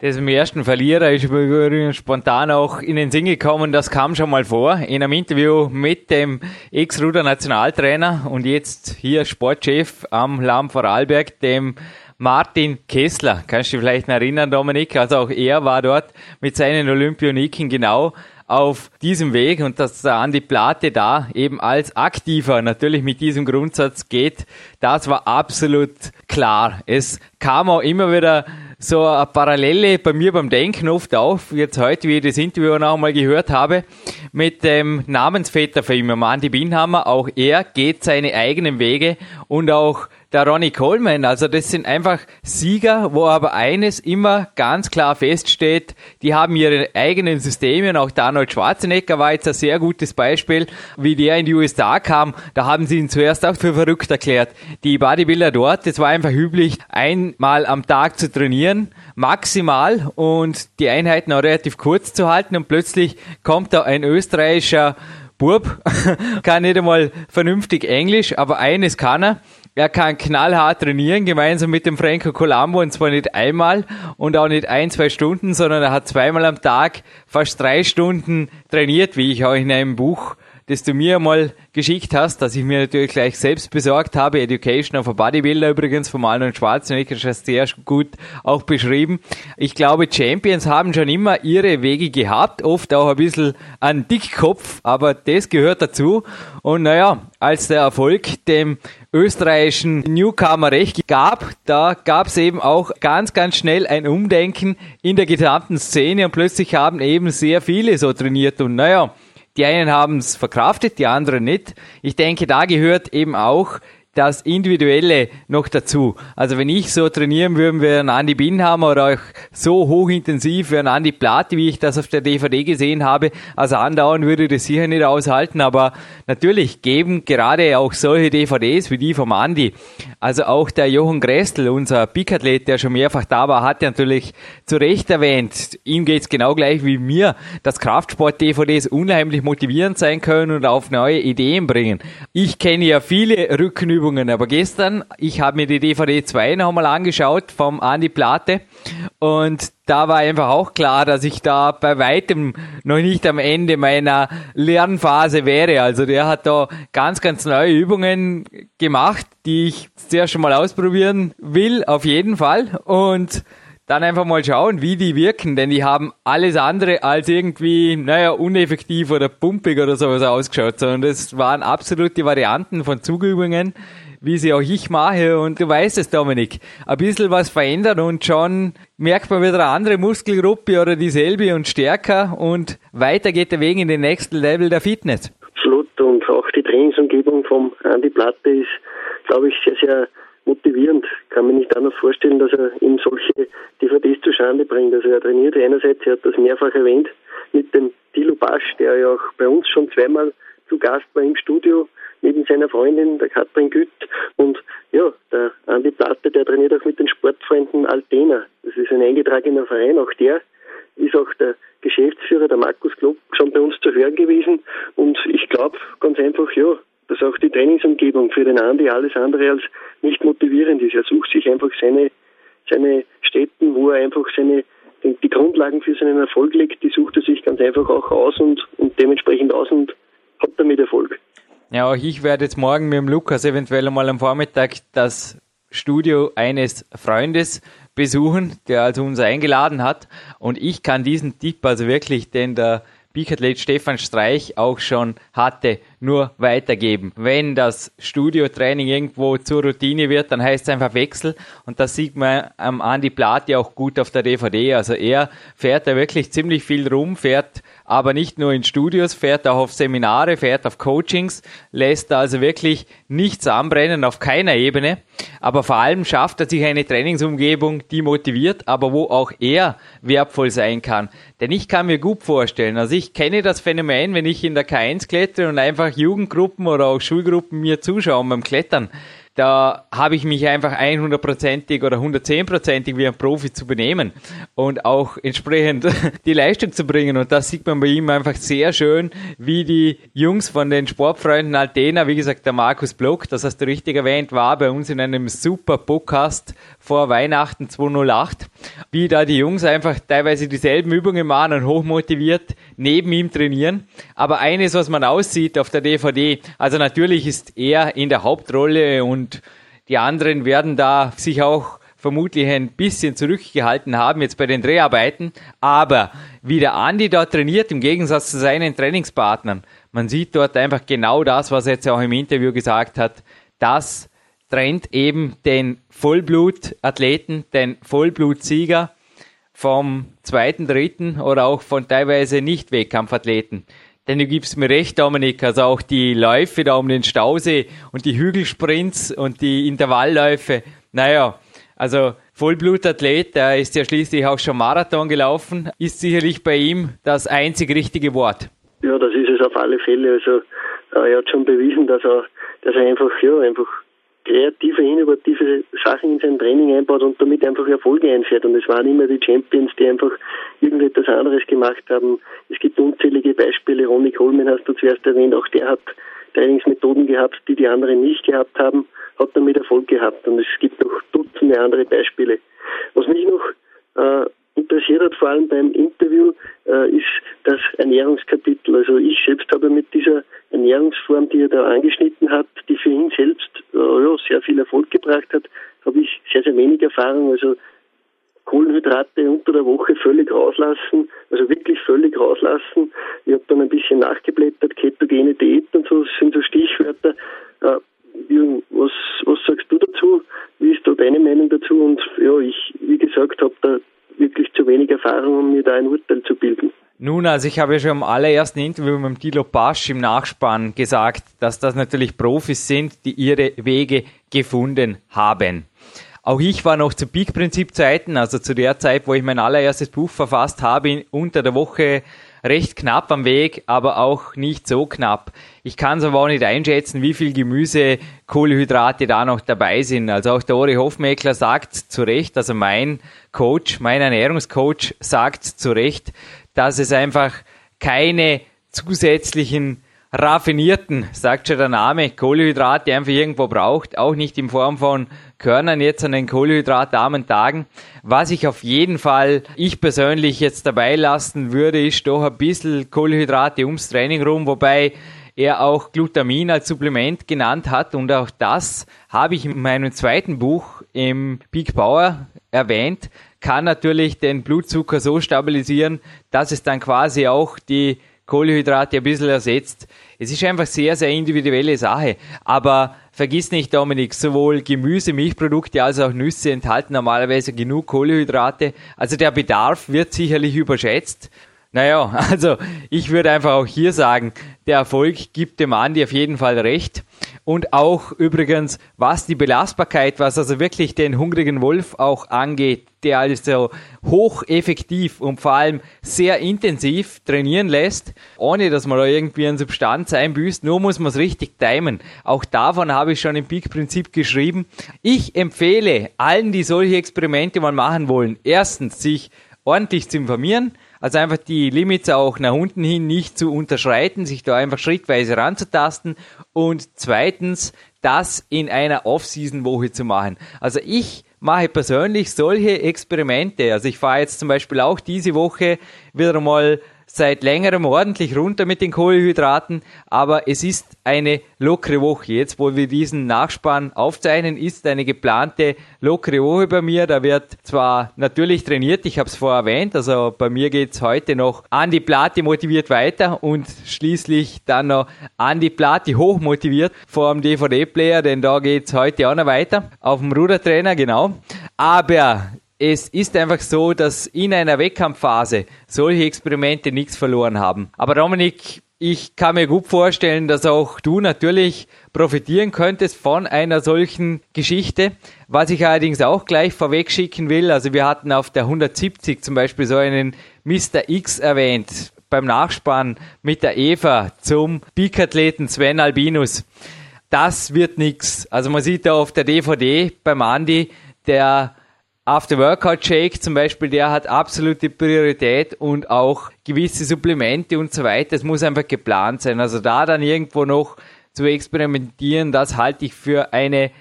Das im ersten Verlierer ist mir spontan auch in den Sinn gekommen, das kam schon mal vor, in einem Interview mit dem Ex-Ruder-Nationaltrainer und jetzt hier Sportchef am Lamm Vorarlberg, dem Martin Kessler. Kannst du dich vielleicht erinnern, Dominik? Also auch er war dort mit seinen Olympioniken genau auf diesem Weg und dass der Andi Plate da eben als Aktiver natürlich mit diesem Grundsatz geht, das war absolut klar. Es kam auch immer wieder so eine Parallele bei mir beim Denken oft auf, jetzt heute, wie ich das Interview noch einmal gehört habe, mit dem Namensvetter für ihn, Andi Binhammer. Auch er geht seine eigenen Wege und auch der Ronnie Coleman. Also das sind einfach Sieger, wo aber eines immer ganz klar feststeht, die haben ihre eigenen Systeme. Und auch der Arnold Schwarzenegger war jetzt ein sehr gutes Beispiel, wie der in die USA kam. Da haben sie ihn zuerst auch für verrückt erklärt. Die Bodybuilder dort, das war einfach üblich, einmal am Tag zu trainieren, maximal und die Einheiten auch relativ kurz zu halten und plötzlich kommt da ein österreichischer Bub, [laughs] kann nicht einmal vernünftig Englisch, aber eines kann er. Er kann knallhart trainieren, gemeinsam mit dem Franco Colombo, und zwar nicht einmal und auch nicht ein, zwei Stunden, sondern er hat zweimal am Tag fast drei Stunden trainiert, wie ich auch in einem Buch das du mir mal geschickt hast, dass ich mir natürlich gleich selbst besorgt habe. Education of a Bodybuilder übrigens vom Arnold Schwarzenegger schon sehr gut auch beschrieben. Ich glaube, Champions haben schon immer ihre Wege gehabt, oft auch ein bisschen an Dickkopf, aber das gehört dazu. Und naja, als der Erfolg dem österreichischen Newcomer recht gab, da gab es eben auch ganz, ganz schnell ein Umdenken in der gesamten Szene und plötzlich haben eben sehr viele so trainiert und naja, die einen haben es verkraftet, die anderen nicht. Ich denke, da gehört eben auch das Individuelle noch dazu. Also wenn ich so trainieren würde wie ein Andi Binhammer oder auch so hochintensiv wie ein Andi Plate, wie ich das auf der DVD gesehen habe, also andauern würde ich das sicher nicht aushalten, aber natürlich geben gerade auch solche DVDs wie die vom Andi, also auch der Jochen Grestel, unser Pikathlet, der schon mehrfach da war, hat ja natürlich zu Recht erwähnt, ihm geht's genau gleich wie mir, dass Kraftsport-DVDs unheimlich motivierend sein können und auf neue Ideen bringen. Ich kenne ja viele Rückenübungen Übungen. Aber gestern, ich habe mir die DVD 2 nochmal angeschaut vom Andi Plate und da war einfach auch klar, dass ich da bei weitem noch nicht am Ende meiner Lernphase wäre. Also der hat da ganz, ganz neue Übungen gemacht, die ich sehr schon mal ausprobieren will, auf jeden Fall. Und dann einfach mal schauen, wie die wirken, denn die haben alles andere als irgendwie, naja, uneffektiv oder pumpig oder sowas ausgeschaut, sondern das waren absolute Varianten von Zugübungen, wie sie auch ich mache. Und du weißt es, Dominik, ein bisschen was verändern und schon merkt man wieder eine andere Muskelgruppe oder dieselbe und stärker. Und weiter geht der Weg in den nächsten Level der Fitness. Absolut. Und auch die Trainingsumgebung vom Andi Platte ist, glaube ich, sehr, sehr motivierend. Kann mir nicht anders vorstellen, dass er ihm solche DVDs zustande bringt. Also er trainiert einerseits, er hat das mehrfach erwähnt, mit dem Dilo Basch, der ja auch bei uns schon zweimal zu Gast war im Studio, neben seiner Freundin, der Katrin Gütt. Und ja, der Andi Platte, der trainiert auch mit den Sportfreunden Altena. Das ist ein eingetragener Verein, auch der ist auch der Geschäftsführer, der Markus Klopp, schon bei uns zu hören gewesen. Und ich glaube ganz einfach, ja, dass auch die Trainingsumgebung für den Andi alles andere als nicht motivierend ist. Er sucht sich einfach seine, seine Städten, wo er einfach seine, die Grundlagen für seinen Erfolg legt, die sucht er sich ganz einfach auch aus und, und dementsprechend aus und hat damit Erfolg. Ja, auch ich werde jetzt morgen mit dem Lukas eventuell einmal am Vormittag das Studio eines Freundes besuchen, der also uns eingeladen hat. Und ich kann diesen Tipp also wirklich, den der Biathlet Stefan Streich auch schon hatte, nur weitergeben. Wenn das Studiotraining irgendwo zur Routine wird, dann heißt es einfach Wechsel und das sieht man am Andy Plati auch gut auf der DVD. Also er fährt da wirklich ziemlich viel rum, fährt aber nicht nur in Studios, fährt auch auf Seminare, fährt auf Coachings, lässt also wirklich nichts anbrennen auf keiner Ebene. Aber vor allem schafft er sich eine Trainingsumgebung, die motiviert, aber wo auch er wertvoll sein kann. Denn ich kann mir gut vorstellen, also ich kenne das Phänomen, wenn ich in der K1 klettere und einfach Jugendgruppen oder auch Schulgruppen mir zuschauen beim Klettern da habe ich mich einfach 100%ig oder 110%ig wie ein Profi zu benehmen und auch entsprechend [laughs] die Leistung zu bringen. Und das sieht man bei ihm einfach sehr schön, wie die Jungs von den Sportfreunden Altena, wie gesagt, der Markus Block, das hast du richtig erwähnt, war bei uns in einem super Podcast vor Weihnachten 208, wie da die Jungs einfach teilweise dieselben Übungen machen und hochmotiviert neben ihm trainieren. Aber eines, was man aussieht auf der DVD, also natürlich ist er in der Hauptrolle und und die anderen werden da sich auch vermutlich ein bisschen zurückgehalten haben jetzt bei den Dreharbeiten. Aber wie der Andi dort trainiert, im Gegensatz zu seinen Trainingspartnern, man sieht dort einfach genau das, was er jetzt auch im Interview gesagt hat. Das trennt eben den Vollblutathleten, den Vollblutsieger vom zweiten, dritten oder auch von teilweise Nicht-Wettkampfathleten. Denn du gibst mir recht, Dominik, also auch die Läufe da um den Stausee und die Hügelsprints und die Intervallläufe, naja, also Vollblutathlet, der ist ja schließlich auch schon Marathon gelaufen, ist sicherlich bei ihm das einzig richtige Wort. Ja, das ist es auf alle Fälle. Also er hat schon bewiesen, dass er, dass er einfach, ja, einfach kreative, innovative Sachen in sein Training einbaut und damit einfach Erfolge einfährt. Und es waren immer die Champions, die einfach irgendetwas anderes gemacht haben. Es gibt unzählige Beispiele. Ronny Coleman hast du zuerst erwähnt, auch der hat Trainingsmethoden gehabt, die die anderen nicht gehabt haben, hat damit Erfolg gehabt. Und es gibt noch Dutzende andere Beispiele. Was mich noch äh, interessiert hat, vor allem beim Interview, äh, ist das Ernährungskapitel. Also ich selbst habe mit dieser Ernährungsform, die er da angeschnitten hat, die für ihn selbst äh, ja, sehr viel Erfolg gebracht hat, habe ich sehr, sehr wenig Erfahrung. Also Kohlenhydrate unter der Woche völlig rauslassen, also wirklich völlig rauslassen. Ich habe dann ein bisschen nachgeblättert, ketogene Diät und so, sind so Stichwörter. Äh, Jürgen, was, was sagst du dazu? Wie ist da deine Meinung dazu? Und ja, ich, wie gesagt, habe da wirklich zu wenig Erfahrung, um mir da ein Urteil zu bilden. Nun, also ich habe ja schon im allerersten Interview mit Dilo Pasch im Nachspann gesagt, dass das natürlich Profis sind, die ihre Wege gefunden haben. Auch ich war noch zu Peak-Prinzip-Zeiten, also zu der Zeit, wo ich mein allererstes Buch verfasst habe, unter der Woche recht knapp am Weg, aber auch nicht so knapp. Ich kann es aber auch nicht einschätzen, wie viel Gemüse, Kohlehydrate da noch dabei sind. Also auch der Ori Hofmeckler sagt zu Recht, also mein Coach, mein Ernährungscoach sagt zu Recht, dass es einfach keine zusätzlichen raffinierten, sagt schon der Name, Kohlehydrate einfach irgendwo braucht, auch nicht in Form von Körnern jetzt an den kohlenhydratarmen Tagen. Was ich auf jeden Fall, ich persönlich jetzt dabei lassen würde, ist doch ein bisschen Kohlenhydrate ums Training rum, wobei er auch Glutamin als Supplement genannt hat und auch das habe ich in meinem zweiten Buch im Peak Power erwähnt, kann natürlich den Blutzucker so stabilisieren, dass es dann quasi auch die Kohlenhydrate ein bisschen ersetzt. Es ist einfach sehr, sehr individuelle Sache. Aber vergiss nicht, Dominik, sowohl Gemüse, Milchprodukte als auch Nüsse enthalten normalerweise genug Kohlenhydrate. Also der Bedarf wird sicherlich überschätzt. Naja, [laughs] also ich würde einfach auch hier sagen, der Erfolg gibt dem Andi auf jeden Fall recht. Und auch übrigens, was die Belastbarkeit, was also wirklich den hungrigen Wolf auch angeht, der also hocheffektiv und vor allem sehr intensiv trainieren lässt, ohne dass man da irgendwie an Substanz einbüßt, nur muss man es richtig timen. Auch davon habe ich schon im Peak-Prinzip geschrieben. Ich empfehle allen, die solche Experimente mal machen wollen, erstens sich ordentlich zu informieren, also einfach die Limits auch nach unten hin nicht zu unterschreiten, sich da einfach schrittweise ranzutasten und zweitens das in einer Off-Season-Woche zu machen. Also ich mache persönlich solche Experimente. Also ich fahre jetzt zum Beispiel auch diese Woche wieder mal seit längerem ordentlich runter mit den Kohlenhydraten, aber es ist eine lockere Woche. Jetzt, wo wir diesen Nachspann aufzeichnen, ist eine geplante lockere Woche bei mir. Da wird zwar natürlich trainiert, ich habe es vorher erwähnt, also bei mir geht's heute noch an die Platte motiviert weiter und schließlich dann noch an die Platte hoch motiviert vor dem DVD-Player, denn da geht's heute auch noch weiter. Auf dem Rudertrainer, genau. Aber es ist einfach so, dass in einer Wettkampfphase solche Experimente nichts verloren haben. Aber Dominik, ich kann mir gut vorstellen, dass auch du natürlich profitieren könntest von einer solchen Geschichte. Was ich allerdings auch gleich vorweg schicken will, also wir hatten auf der 170 zum Beispiel so einen Mr. X erwähnt beim Nachspann mit der Eva zum Peak-Athleten Sven Albinus. Das wird nix. Also man sieht da auf der DVD beim Andi, der After Workout Shake zum Beispiel, der hat absolute Priorität und auch gewisse Supplemente und so weiter. Es muss einfach geplant sein. Also da dann irgendwo noch zu experimentieren, das halte ich für eine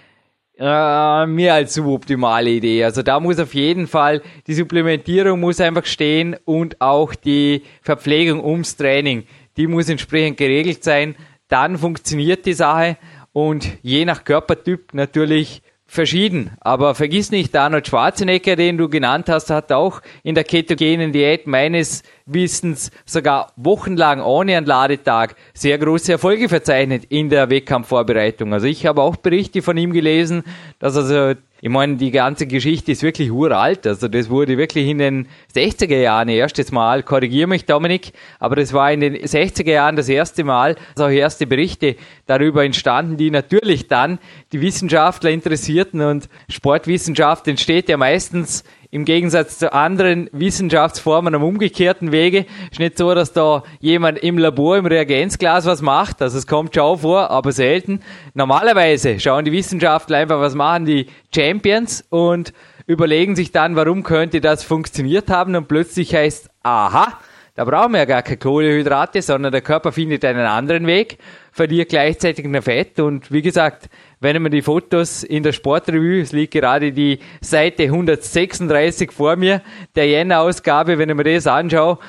äh, mehr als suboptimale Idee. Also da muss auf jeden Fall die Supplementierung muss einfach stehen und auch die Verpflegung ums Training. Die muss entsprechend geregelt sein. Dann funktioniert die Sache und je nach Körpertyp natürlich verschieden. Aber vergiss nicht, Arnold Schwarzenegger, den du genannt hast, hat auch in der ketogenen Diät meines Wissens sogar wochenlang ohne einen Ladetag sehr große Erfolge verzeichnet in der Wettkampfvorbereitung. Also ich habe auch Berichte von ihm gelesen, dass also ich meine, die ganze Geschichte ist wirklich uralt. Also das wurde wirklich in den 60er Jahren erstes Mal, korrigiere mich Dominik, aber das war in den 60er Jahren das erste Mal, dass auch erste Berichte darüber entstanden, die natürlich dann die Wissenschaftler interessierten und Sportwissenschaft entsteht ja meistens im Gegensatz zu anderen Wissenschaftsformen am umgekehrten Wege. Ist nicht so, dass da jemand im Labor, im Reagenzglas was macht. Also es kommt schon vor, aber selten. Normalerweise schauen die Wissenschaftler einfach, was machen die Champions und überlegen sich dann, warum könnte das funktioniert haben und plötzlich heißt, aha, da brauchen wir ja gar keine Kohlehydrate, sondern der Körper findet einen anderen Weg, verliert gleichzeitig ein Fett und wie gesagt, wenn man die Fotos in der Sportrevue, es liegt gerade die Seite 136 vor mir, der Jänner-Ausgabe, wenn ich mir das anschaue,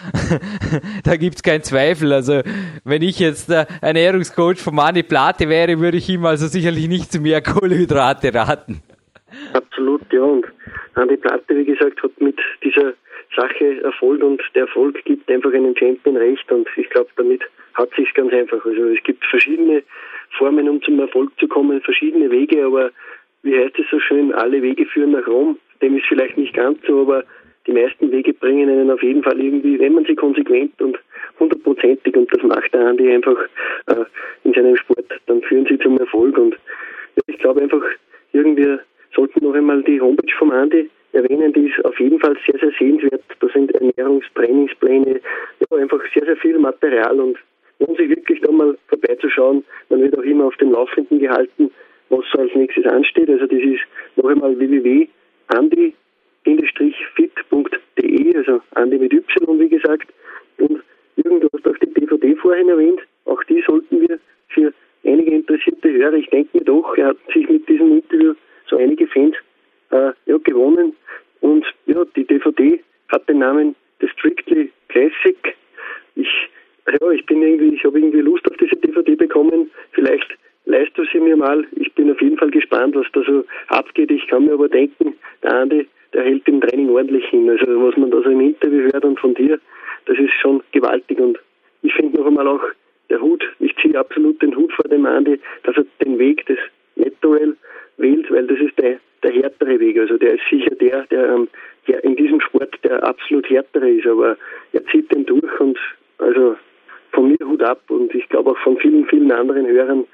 [laughs] da gibt's keinen Zweifel. Also wenn ich jetzt der Ernährungscoach von Mani Plate wäre, würde ich ihm also sicherlich nicht zu mehr [laughs] Kohlenhydrate raten. Absolut, ja. Und Andi Platte, wie gesagt, hat mit dieser Sache Erfolg und der Erfolg gibt einfach einem Champion recht und ich glaube, damit hat sich ganz einfach. Also es gibt verschiedene Formen, um zum Erfolg zu kommen, verschiedene Wege, aber wie heißt es so schön, alle Wege führen nach Rom. Dem ist vielleicht nicht ganz so, aber die meisten Wege bringen einen auf jeden Fall irgendwie, wenn man sie konsequent und hundertprozentig, und das macht der Andi einfach äh, in seinem Sport, dann führen sie zum Erfolg. Und ich glaube einfach, irgendwie sollten noch einmal die Homepage vom Andi erwähnen, die ist auf jeden Fall sehr, sehr sehenswert. Da sind Ernährungstrainingspläne, ja, einfach sehr, sehr viel Material und lohnt sich wirklich da mal vorbeizuschauen. Man wird auch immer auf dem Laufenden gehalten, was so als nächstes ansteht. Also das ist noch einmal www.andi-fit.de, also Andi mit Y, wie gesagt. Und Jürgen, du hast auch die DVD vorhin erwähnt. Auch die sollten wir für einige interessierte Hörer, ich denke mir doch, er hat sich mit diesem Interview so einige Fans äh, ja, gewonnen. Und ja, die DVD hat den Namen The Strictly Classic. Ich, ja, ich bin irgendwie, ich habe irgendwie Lust auf diese DVD bekommen. Vielleicht leist du sie mir mal. Ich bin auf jeden Fall gespannt, was da so abgeht. Ich kann mir aber denken, der Andi, der hält im Training ordentlich hin. Also was man da so im Interview hört und von dir, das ist schon gewaltig. Und ich finde noch einmal auch der Hut, ich ziehe absolut den Hut vor dem Andi, dass er den Weg des Nettoel wählt, weil das ist der der härtere Weg. Also der ist sicher der, der ähm, in diesem Sport der absolut härtere ist, aber er zieht den durch und also von mir Hut ab und ich glaube auch von vielen, vielen anderen Hörern,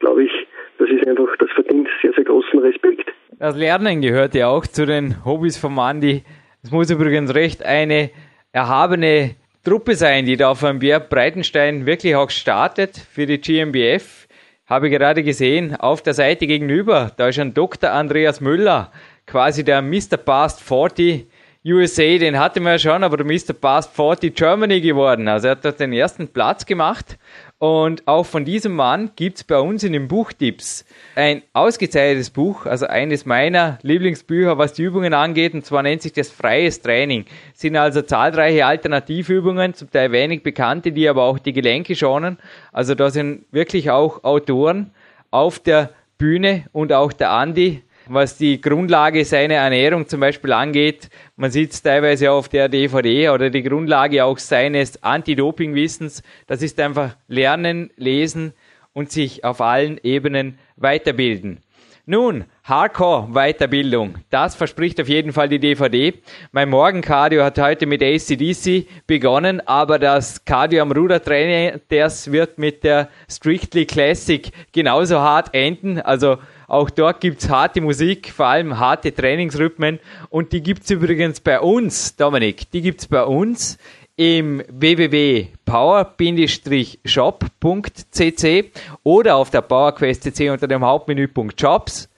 glaube ich, das ist einfach, das verdient sehr, sehr großen Respekt. Das Lernen gehört ja auch zu den Hobbys von Andi. Es muss übrigens recht eine erhabene Truppe sein, die da auf einem Berg Breitenstein wirklich auch startet für die GmbF habe gerade gesehen, auf der Seite gegenüber, da ist ein Dr. Andreas Müller, quasi der Mr. Past 40 USA, den hatten wir ja schon, aber der Mr. Past 40 Germany geworden. Also er hat dort den ersten Platz gemacht und auch von diesem Mann gibt es bei uns in den Buchtipps ein ausgezeichnetes Buch, also eines meiner Lieblingsbücher, was die Übungen angeht, und zwar nennt sich das Freies Training. Es sind also zahlreiche Alternativübungen, zum Teil wenig bekannte, die aber auch die Gelenke schonen. Also da sind wirklich auch Autoren auf der Bühne und auch der Andi was die Grundlage seiner Ernährung zum Beispiel angeht. Man sieht es teilweise auf der DVD oder die Grundlage auch seines Anti-Doping-Wissens. Das ist einfach Lernen, Lesen und sich auf allen Ebenen weiterbilden. Nun, Hardcore-Weiterbildung. Das verspricht auf jeden Fall die DVD. Mein Morgencardio hat heute mit ACDC begonnen, aber das Cardio am Rudertraining, das wird mit der Strictly Classic genauso hart enden. Also auch dort gibt's harte Musik, vor allem harte Trainingsrhythmen. Und die gibt's übrigens bei uns, Dominik, die gibt's bei uns im www.power-shop.cc oder auf der PowerQuest.cc unter dem Hauptmenüpunkt Jobs.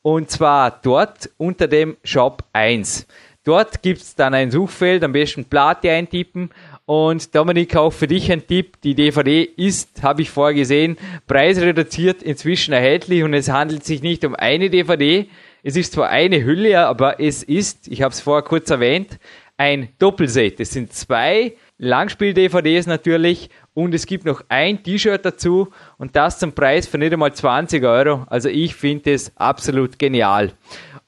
Und zwar dort unter dem Shop 1. Dort gibt's dann ein Suchfeld, am besten Plate eintippen und Dominik, auch für dich ein Tipp. Die DVD ist, habe ich vorher gesehen, preisreduziert inzwischen erhältlich und es handelt sich nicht um eine DVD. Es ist zwar eine Hülle, aber es ist, ich habe es vorher kurz erwähnt, ein Doppelset. Es sind zwei Langspiel-DVDs natürlich und es gibt noch ein T-Shirt dazu und das zum Preis von nicht einmal 20 Euro. Also ich finde es absolut genial.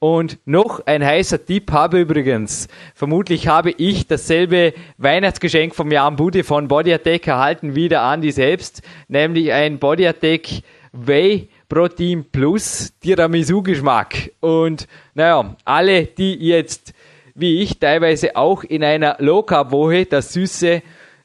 Und noch ein heißer Tipp habe übrigens. Vermutlich habe ich dasselbe Weihnachtsgeschenk vom Jan Bude von Body Attack erhalten wie der Andi selbst, nämlich ein Body Attack Whey Protein Plus Tiramisu Geschmack. Und naja, alle, die jetzt wie ich teilweise auch in einer Low Carb Woche das Süße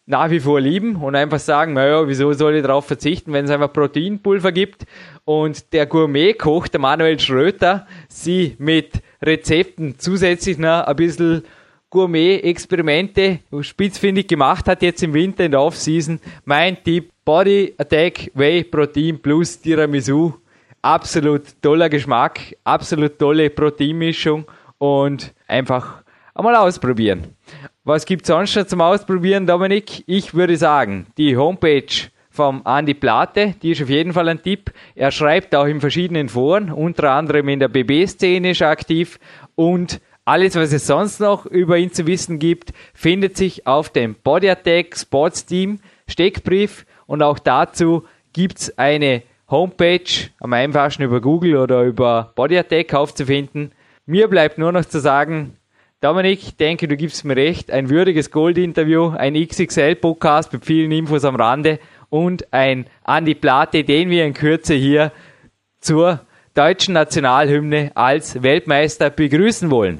nach wie vor lieben und einfach sagen, naja, wieso soll ich darauf verzichten, wenn es einfach Proteinpulver gibt und der Gourmet-Koch, der Manuel Schröter, sie mit Rezepten zusätzlich noch ein bisschen Gourmet-Experimente spitzfindig gemacht hat, jetzt im Winter in der Off-Season. Mein Tipp, Body Attack Whey Protein plus Tiramisu. Absolut toller Geschmack, absolut tolle Proteinmischung und einfach einmal ausprobieren. Was gibt es sonst noch zum Ausprobieren, Dominik? Ich würde sagen, die Homepage vom Andi Plate, die ist auf jeden Fall ein Tipp. Er schreibt auch in verschiedenen Foren, unter anderem in der BB-Szene ist er aktiv und alles, was es sonst noch über ihn zu wissen gibt, findet sich auf dem Body Attack Sports Team Steckbrief und auch dazu gibt's eine Homepage, am einfachsten über Google oder über Body Attack aufzufinden. Mir bleibt nur noch zu sagen, Dominik, denke, du gibst mir recht, ein würdiges Gold-Interview, ein XXL-Podcast mit vielen Infos am Rande und ein Andi Plate, den wir in Kürze hier zur deutschen Nationalhymne als Weltmeister begrüßen wollen.